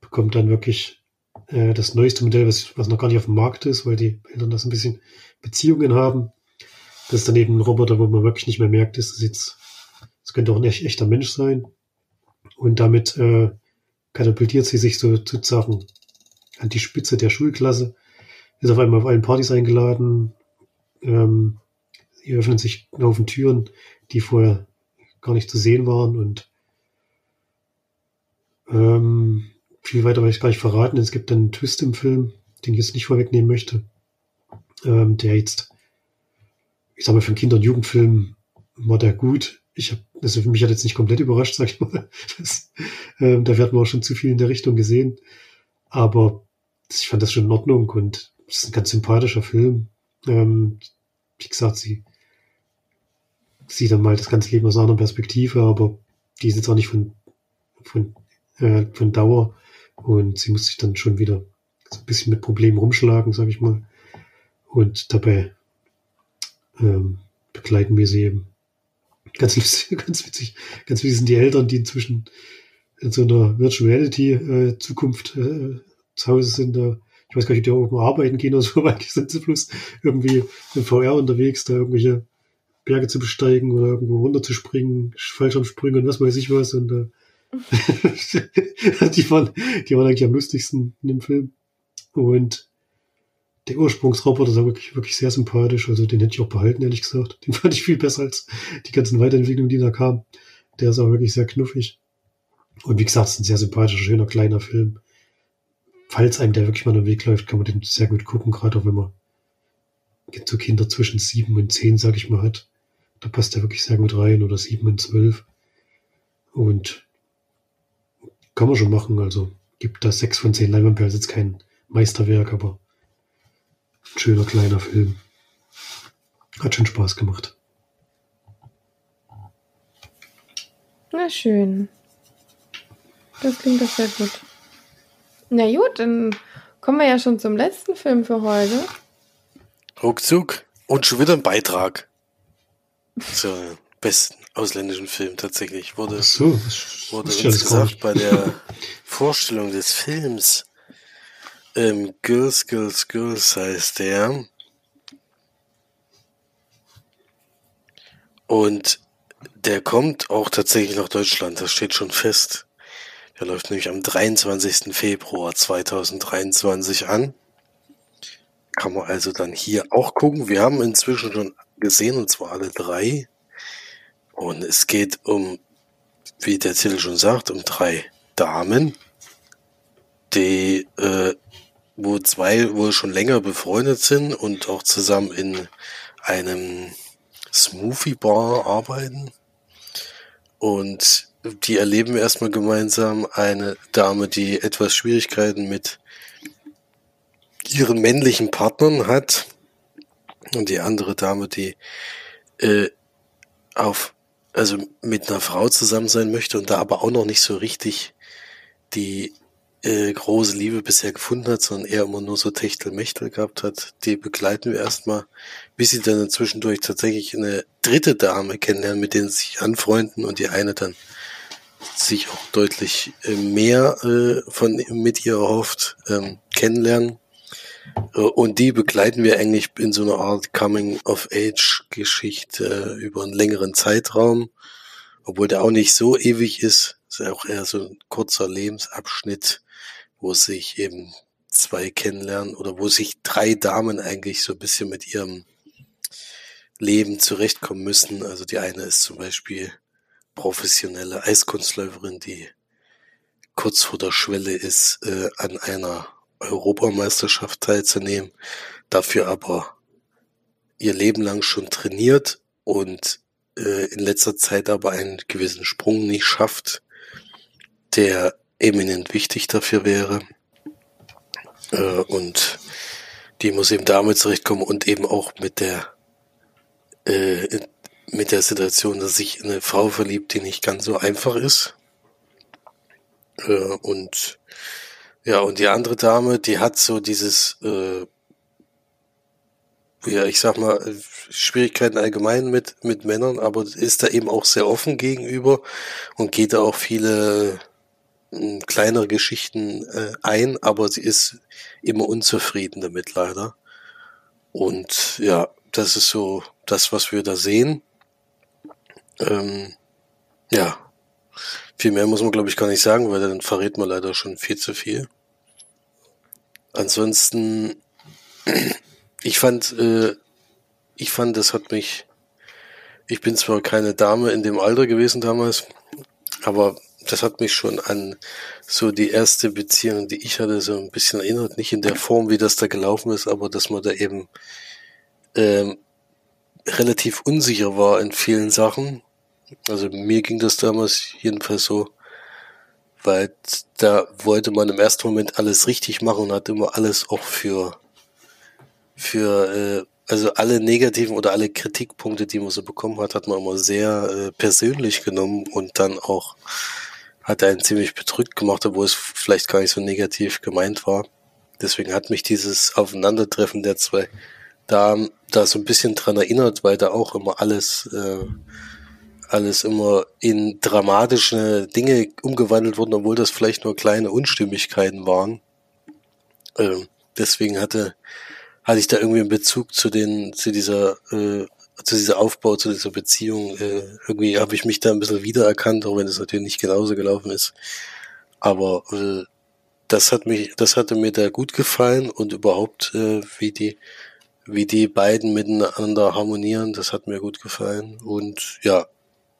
bekommt dann wirklich äh, das neueste Modell, was, was noch gar nicht auf dem Markt ist, weil die Eltern das ein bisschen Beziehungen haben. Das ist dann eben ein Roboter, wo man wirklich nicht mehr merkt, ist das jetzt, das könnte auch ein echt, echter Mensch sein. Und damit äh, katapultiert sie sich so sozusagen an die Spitze der Schulklasse, ist auf einmal auf allen Partys eingeladen, ähm, hier öffnen sich ein Haufen Türen, die vorher gar nicht zu sehen waren und ähm, viel weiter werde ich gar nicht verraten. Es gibt einen Twist im Film, den ich jetzt nicht vorwegnehmen möchte, ähm, der jetzt, ich sag mal, für einen Kinder- und Jugendfilm war der gut. Ich habe, also mich hat jetzt nicht komplett überrascht, sag ich mal. Das, ähm, da werden wir auch schon zu viel in der Richtung gesehen. Aber ich fand das schon in Ordnung und es ist ein ganz sympathischer Film. Ähm, wie gesagt, sie sieht dann mal das ganze Leben aus einer anderen Perspektive, aber die ist jetzt auch nicht von, von, äh, von Dauer und sie muss sich dann schon wieder so ein bisschen mit Problemen rumschlagen, sage ich mal. Und dabei ähm, begleiten wir sie eben. Ganz, ganz witzig, ganz witzig sind die Eltern, die inzwischen in so einer Virtual Reality äh, äh, zu Hause sind. Da, ich weiß gar nicht, ob die auch mal arbeiten gehen oder so, weil die sind sie bloß irgendwie in VR unterwegs, da irgendwelche Berge zu besteigen oder irgendwo runterzuspringen, Fallschirmspringen und was weiß ich was. Und äh, die, waren, die waren eigentlich am lustigsten in dem Film. Und der Ursprungsroboter war wirklich, wirklich sehr sympathisch. Also den hätte ich auch behalten, ehrlich gesagt. Den fand ich viel besser als die ganzen Weiterentwicklungen, die da kamen. Der ist auch wirklich sehr knuffig. Und wie gesagt, es ist ein sehr sympathischer, schöner, kleiner Film. Falls einem der wirklich mal den Weg läuft, kann man den sehr gut gucken, gerade auch wenn man so Kinder zwischen sieben und zehn, sag ich mal, hat. Da passt er wirklich sehr gut rein oder 7 und 12. Und kann man schon machen. Also gibt da 6 von 10 Leinwandperlen. Ist jetzt kein Meisterwerk, aber ein schöner kleiner Film. Hat schon Spaß gemacht. Na schön. Das klingt doch sehr gut. Na gut, dann kommen wir ja schon zum letzten Film für heute. Ruckzuck. Und schon wieder ein Beitrag zur besten ausländischen Film tatsächlich. Wurde, so, wurde uns gesagt bei der Vorstellung des Films. Ähm, Girls, Girls, Girls heißt der. Und der kommt auch tatsächlich nach Deutschland, das steht schon fest. Der läuft nämlich am 23. Februar 2023 an. Kann man also dann hier auch gucken. Wir haben inzwischen schon gesehen, und zwar alle drei. Und es geht um, wie der Titel schon sagt, um drei Damen, die, äh, wo zwei wohl schon länger befreundet sind und auch zusammen in einem Smoothie Bar arbeiten. Und die erleben erstmal gemeinsam eine Dame, die etwas Schwierigkeiten mit ihren männlichen Partnern hat und die andere Dame, die äh, auf also mit einer Frau zusammen sein möchte und da aber auch noch nicht so richtig die äh, große Liebe bisher gefunden hat, sondern eher immer nur so Techtelmechtel gehabt hat, die begleiten wir erstmal, bis sie dann zwischendurch tatsächlich eine dritte Dame kennenlernen, mit denen sie sich anfreunden und die eine dann sich auch deutlich äh, mehr äh, von mit ihr erhofft ähm, kennenlernen. Äh, und die begleiten wir eigentlich in so einer Art Coming-of-Age-Geschichte über einen längeren Zeitraum, obwohl der auch nicht so ewig ist. Ist ja auch eher so ein kurzer Lebensabschnitt, wo sich eben zwei kennenlernen oder wo sich drei Damen eigentlich so ein bisschen mit ihrem Leben zurechtkommen müssen. Also die eine ist zum Beispiel professionelle Eiskunstläuferin, die kurz vor der Schwelle ist, äh, an einer Europameisterschaft teilzunehmen, dafür aber ihr Leben lang schon trainiert und äh, in letzter Zeit aber einen gewissen Sprung nicht schafft, der eminent wichtig dafür wäre. Äh, und die muss eben damit zurechtkommen und eben auch mit der äh, mit der Situation, dass sich eine Frau verliebt, die nicht ganz so einfach ist. Äh, und ja, und die andere Dame, die hat so dieses, äh, ja, ich sag mal, Schwierigkeiten allgemein mit, mit Männern, aber ist da eben auch sehr offen gegenüber und geht da auch viele äh, kleinere Geschichten äh, ein, aber sie ist immer unzufrieden damit leider. Und ja, das ist so das, was wir da sehen. Ähm, ja, viel mehr muss man, glaube ich, gar nicht sagen, weil dann verrät man leider schon viel zu viel. Ansonsten, ich fand, äh, ich fand, das hat mich, ich bin zwar keine Dame in dem Alter gewesen damals, aber das hat mich schon an so die erste Beziehung, die ich hatte, so ein bisschen erinnert. Nicht in der Form, wie das da gelaufen ist, aber dass man da eben ähm, relativ unsicher war in vielen Sachen. Also mir ging das damals jedenfalls so, weil da wollte man im ersten Moment alles richtig machen und hat immer alles auch für für äh, also alle negativen oder alle Kritikpunkte, die man so bekommen hat, hat man immer sehr äh, persönlich genommen und dann auch hat einen ziemlich bedrückt gemacht, obwohl es vielleicht gar nicht so negativ gemeint war. Deswegen hat mich dieses Aufeinandertreffen der zwei da, da so ein bisschen dran erinnert, weil da auch immer alles, äh, alles immer in dramatische Dinge umgewandelt wurden, obwohl das vielleicht nur kleine Unstimmigkeiten waren. Ähm, deswegen hatte, hatte ich da irgendwie einen Bezug zu den, zu dieser, äh, zu dieser Aufbau, zu dieser Beziehung. Äh, irgendwie habe ich mich da ein bisschen wiedererkannt, auch wenn es natürlich nicht genauso gelaufen ist. Aber äh, das hat mich, das hatte mir da gut gefallen und überhaupt, äh, wie die, wie die beiden miteinander harmonieren, das hat mir gut gefallen. Und ja,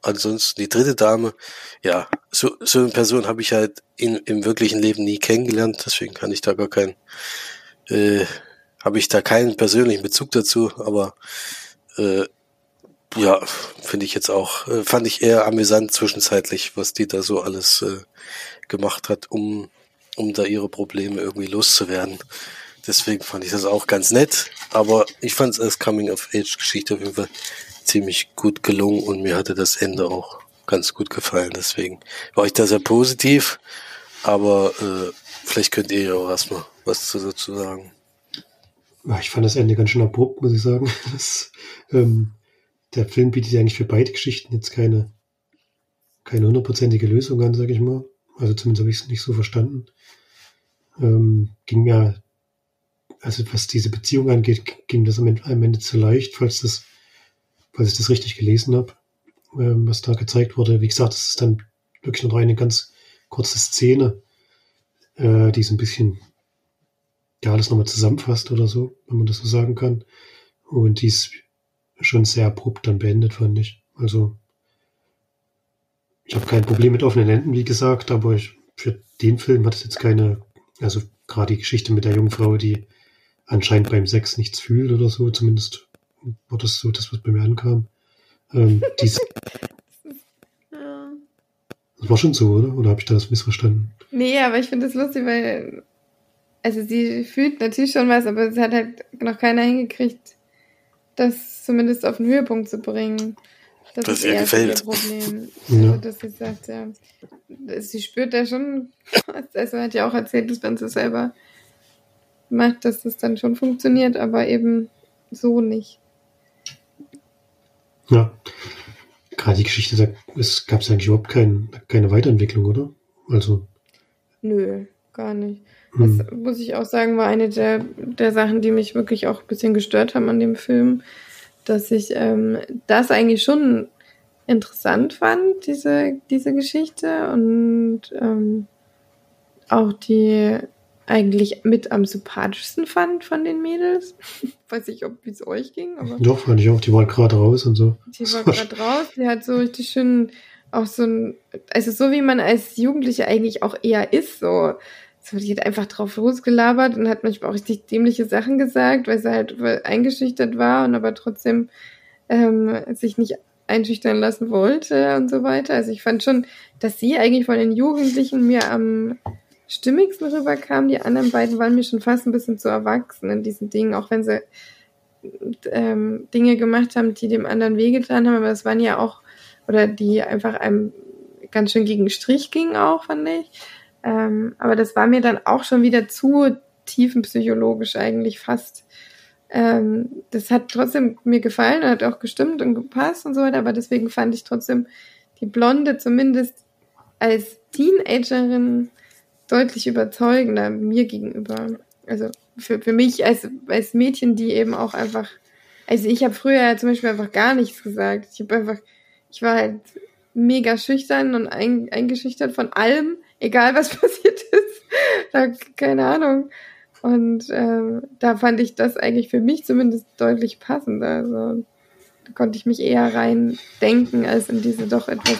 ansonsten die dritte Dame, ja, so, so eine Person habe ich halt in, im wirklichen Leben nie kennengelernt, deswegen kann ich da gar keinen, äh, habe ich da keinen persönlichen Bezug dazu, aber äh, ja, finde ich jetzt auch, äh, fand ich eher amüsant zwischenzeitlich, was die da so alles äh, gemacht hat, um, um da ihre Probleme irgendwie loszuwerden. Deswegen fand ich das auch ganz nett. Aber ich fand es als Coming-of-Age-Geschichte auf jeden Fall ziemlich gut gelungen und mir hatte das Ende auch ganz gut gefallen. Deswegen war ich da sehr positiv. Aber äh, vielleicht könnt ihr ja auch erstmal was dazu sagen. Ich fand das Ende ganz schön abrupt, muss ich sagen. Das, ähm, der Film bietet ja eigentlich für beide Geschichten jetzt keine, keine hundertprozentige Lösung an, sage ich mal. Also zumindest habe ich es nicht so verstanden. Ähm, ging ja also was diese Beziehung angeht, ging das am Ende zu leicht, falls das, falls ich das richtig gelesen habe, ähm, was da gezeigt wurde. Wie gesagt, das ist dann wirklich nur eine ganz kurze Szene, äh, die so ein bisschen ja alles nochmal zusammenfasst oder so, wenn man das so sagen kann. Und die ist schon sehr abrupt dann beendet, fand ich. Also ich habe kein Problem mit offenen Enden, wie gesagt, aber ich, für den Film hat es jetzt keine, also gerade die Geschichte mit der jungen Frau, die anscheinend beim Sex nichts fühlt oder so, zumindest war das so das, was bei mir ankam. Ähm, dies, ja. Das war schon so, oder? Oder habe ich das missverstanden? Nee, aber ich finde das lustig, weil also sie fühlt natürlich schon was, aber es hat halt noch keiner hingekriegt, das zumindest auf den Höhepunkt zu bringen. Das, das ist ihr gefällt. Problem. Ja. Also, dass sie sagt, ja, sie spürt da schon, also hat ja auch erzählt, dass wenn sie selber macht, dass das dann schon funktioniert, aber eben so nicht. Ja. Gerade die Geschichte, da gab es eigentlich überhaupt kein, keine Weiterentwicklung, oder? Also. Nö, gar nicht. Hm. Das muss ich auch sagen, war eine der, der Sachen, die mich wirklich auch ein bisschen gestört haben an dem Film, dass ich ähm, das eigentlich schon interessant fand, diese, diese Geschichte und ähm, auch die eigentlich mit am sympathischsten fand von den Mädels. Weiß ich, ob wie es euch ging, aber. Doch, fand ich auch. Die war gerade raus und so. Die war gerade raus. Die hat so richtig schön auch so ein, also so wie man als Jugendliche eigentlich auch eher ist, so. So, die hat einfach drauf losgelabert und hat manchmal auch richtig dämliche Sachen gesagt, weil sie halt eingeschüchtert war und aber trotzdem ähm, sich nicht einschüchtern lassen wollte und so weiter. Also ich fand schon, dass sie eigentlich von den Jugendlichen mir am stimmigsten rüberkam. Die anderen beiden waren mir schon fast ein bisschen zu erwachsen in diesen Dingen, auch wenn sie ähm, Dinge gemacht haben, die dem anderen wehgetan haben. Aber es waren ja auch, oder die einfach einem ganz schön gegen Strich gingen auch, fand ich. Ähm, aber das war mir dann auch schon wieder zu tiefenpsychologisch eigentlich fast. Ähm, das hat trotzdem mir gefallen, hat auch gestimmt und gepasst und so weiter, aber deswegen fand ich trotzdem die Blonde zumindest als Teenagerin deutlich überzeugender mir gegenüber. Also für, für mich als, als Mädchen, die eben auch einfach, also ich habe früher zum Beispiel einfach gar nichts gesagt. Ich habe einfach, ich war halt mega schüchtern und ein, eingeschüchtert von allem, egal was passiert ist. da, keine Ahnung. Und ähm, da fand ich das eigentlich für mich zumindest deutlich passender. Also da konnte ich mich eher rein denken als in diese doch etwas,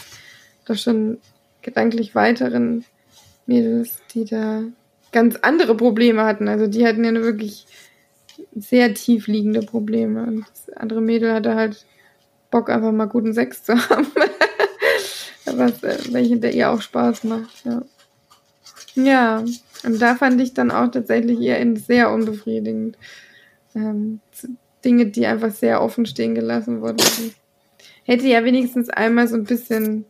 doch schon gedanklich weiteren Mädels, die da ganz andere Probleme hatten. Also die hatten ja wirklich sehr tief liegende Probleme. Und das andere Mädel hatte halt Bock, einfach mal guten Sex zu haben. Was, äh, welche der ihr auch Spaß macht, ja. Ja, und da fand ich dann auch tatsächlich eher sehr unbefriedigend. Ähm, Dinge, die einfach sehr offen stehen gelassen wurden. Hätte ja wenigstens einmal so ein bisschen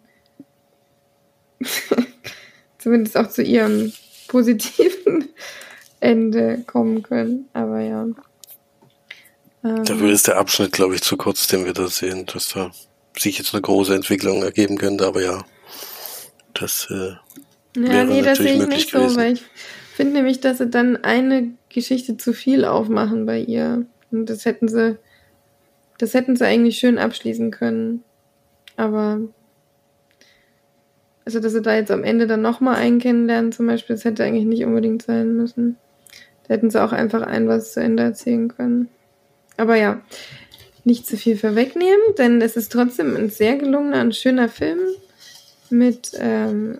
zumindest auch zu ihrem positiven Ende kommen können. Aber ja. Ähm, Dafür ist der Abschnitt, glaube ich, zu kurz, den wir da sehen, dass da sich jetzt eine große Entwicklung ergeben könnte. Aber ja, das äh, ja, nee, das sehe ich nicht gewesen. so, weil ich finde nämlich, dass sie dann eine Geschichte zu viel aufmachen bei ihr. Und das hätten sie, das hätten sie eigentlich schön abschließen können. Aber also, dass sie da jetzt am Ende dann nochmal einen kennenlernen, zum Beispiel, das hätte eigentlich nicht unbedingt sein müssen. Da hätten sie auch einfach ein was zu Ende erzählen können. Aber ja, nicht zu viel vorwegnehmen, denn es ist trotzdem ein sehr gelungener und schöner Film mit ähm,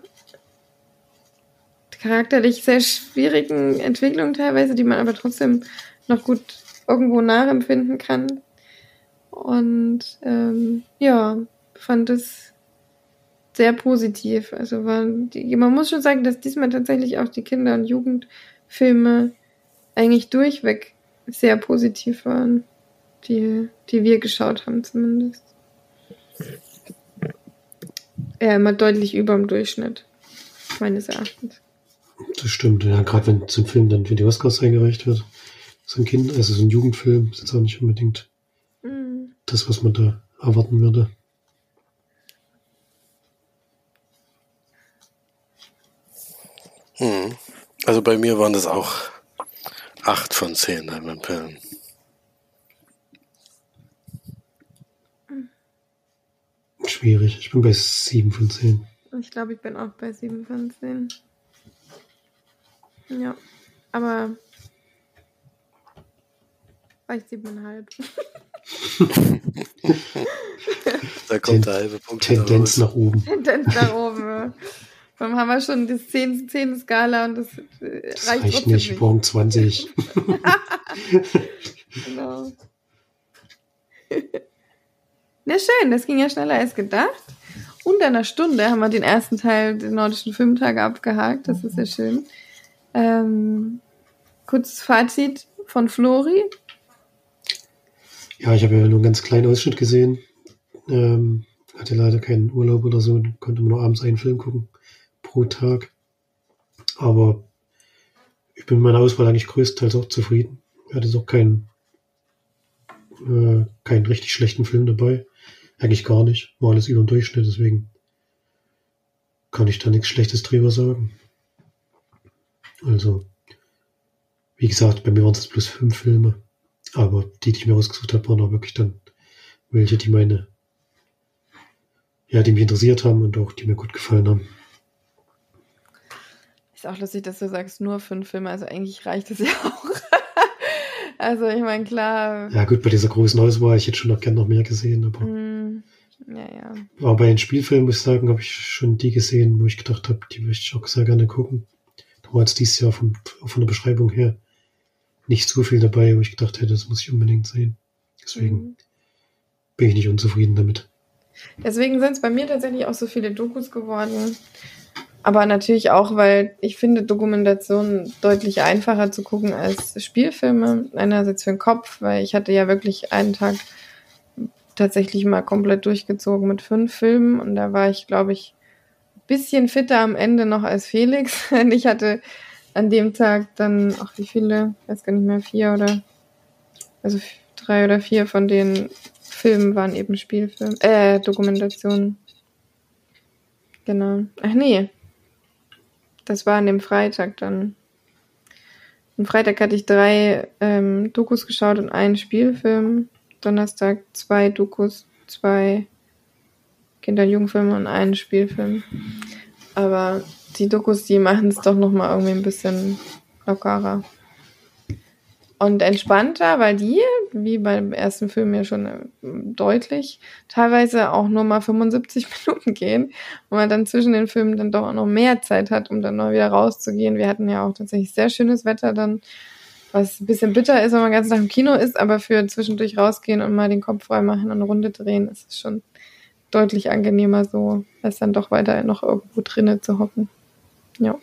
charakterlich sehr schwierigen Entwicklungen teilweise, die man aber trotzdem noch gut irgendwo nachempfinden kann. Und ähm, ja, fand es sehr positiv. Also waren die, man muss schon sagen, dass diesmal tatsächlich auch die Kinder- und Jugendfilme eigentlich durchweg sehr positiv waren, die, die wir geschaut haben zumindest. Ja, immer deutlich über dem Durchschnitt, meines Erachtens. Das stimmt, ja, gerade wenn zum Film dann für die Oscars eingereicht wird. So ein Kind, also so ein Jugendfilm, ist jetzt auch nicht unbedingt mm. das, was man da erwarten würde. Also bei mir waren das auch acht von zehn Heimatperlen. Schwierig. Ich bin bei sieben von zehn. Ich glaube, ich bin auch bei sieben von zehn. Ja, aber vielleicht siebeneinhalb. da kommt der halbe Punkt. Tendenz nach oben. Tendenz nach oben. Dann haben wir schon die 10, 10 Skala und das, äh, das reicht, reicht nicht. nicht. Morgen 20. genau. Na schön, das ging ja schneller als gedacht. Unter einer Stunde haben wir den ersten Teil der nordischen Filmtage abgehakt. Das ist sehr schön. Ähm, kurzes Fazit von Flori. Ja, ich habe ja nur einen ganz kleinen Ausschnitt gesehen. Ähm, hatte leider keinen Urlaub oder so, konnte man nur abends einen Film gucken pro Tag. Aber ich bin mit meiner Auswahl eigentlich größtenteils auch zufrieden. Ich hatte auch keinen, äh, keinen richtig schlechten Film dabei. Eigentlich gar nicht. War alles über den Durchschnitt, deswegen kann ich da nichts Schlechtes drüber sagen. Also, wie gesagt, bei mir waren es plus fünf Filme. Aber die, die ich mir ausgesucht habe, waren auch wirklich dann welche, die meine, ja, die mich interessiert haben und auch die mir gut gefallen haben. Ist auch lustig, dass du sagst, nur fünf Filme, also eigentlich reicht es ja auch. also ich meine, klar. Ja gut, bei dieser großen Auswahl, ich hätte schon noch gern noch mehr gesehen, aber. Mm, ja, ja. Aber bei den Spielfilmen, muss ich sagen, habe ich schon die gesehen, wo ich gedacht habe, die möchte ich auch sehr gerne gucken. Da war jetzt dieses Jahr von, von der Beschreibung her nicht so viel dabei, wo ich gedacht hätte, das muss ich unbedingt sehen. Deswegen mm. bin ich nicht unzufrieden damit. Deswegen sind es bei mir tatsächlich auch so viele Dokus geworden. Aber natürlich auch, weil ich finde Dokumentationen deutlich einfacher zu gucken als Spielfilme. Einerseits für den Kopf, weil ich hatte ja wirklich einen Tag tatsächlich mal komplett durchgezogen mit fünf Filmen und da war ich, glaube ich, ein bisschen fitter am Ende noch als Felix. ich hatte an dem Tag dann, ach wie viele, weiß gar nicht mehr, vier oder, also drei oder vier von den Filmen waren eben Spielfilme, äh, Dokumentationen. Genau. Ach nee, das war an dem Freitag dann. Am Freitag hatte ich drei ähm, Dokus geschaut und einen Spielfilm. Donnerstag zwei Dokus, zwei Kinder- und Jugendfilme und einen Spielfilm. Aber die Dokus, die machen es doch nochmal irgendwie ein bisschen lockerer und entspannter, weil die, wie beim ersten Film ja schon äh, deutlich, teilweise auch nur mal 75 Minuten gehen und man dann zwischen den Filmen dann doch auch noch mehr Zeit hat, um dann mal wieder rauszugehen. Wir hatten ja auch tatsächlich sehr schönes Wetter dann, was ein bisschen bitter ist, wenn man ganz nach dem Kino ist, aber für zwischendurch rausgehen und mal den Kopf frei machen und eine Runde drehen, ist es schon deutlich angenehmer so, als dann doch weiter noch irgendwo drinnen zu hocken. Ja.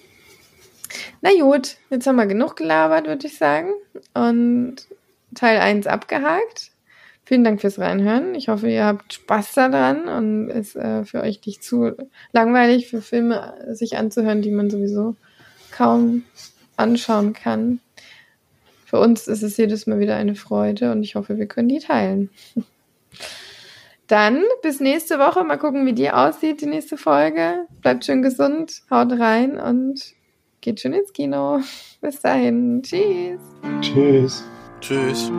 Na gut, jetzt haben wir genug gelabert, würde ich sagen. Und Teil 1 abgehakt. Vielen Dank fürs Reinhören. Ich hoffe, ihr habt Spaß daran und es ist äh, für euch nicht zu langweilig für Filme sich anzuhören, die man sowieso kaum anschauen kann. Für uns ist es jedes Mal wieder eine Freude und ich hoffe, wir können die teilen. Dann bis nächste Woche. Mal gucken, wie die aussieht, die nächste Folge. Bleibt schön gesund, haut rein und geht schön ins Kino. Bis dahin. Tschüss. Tschüss. Tschüss.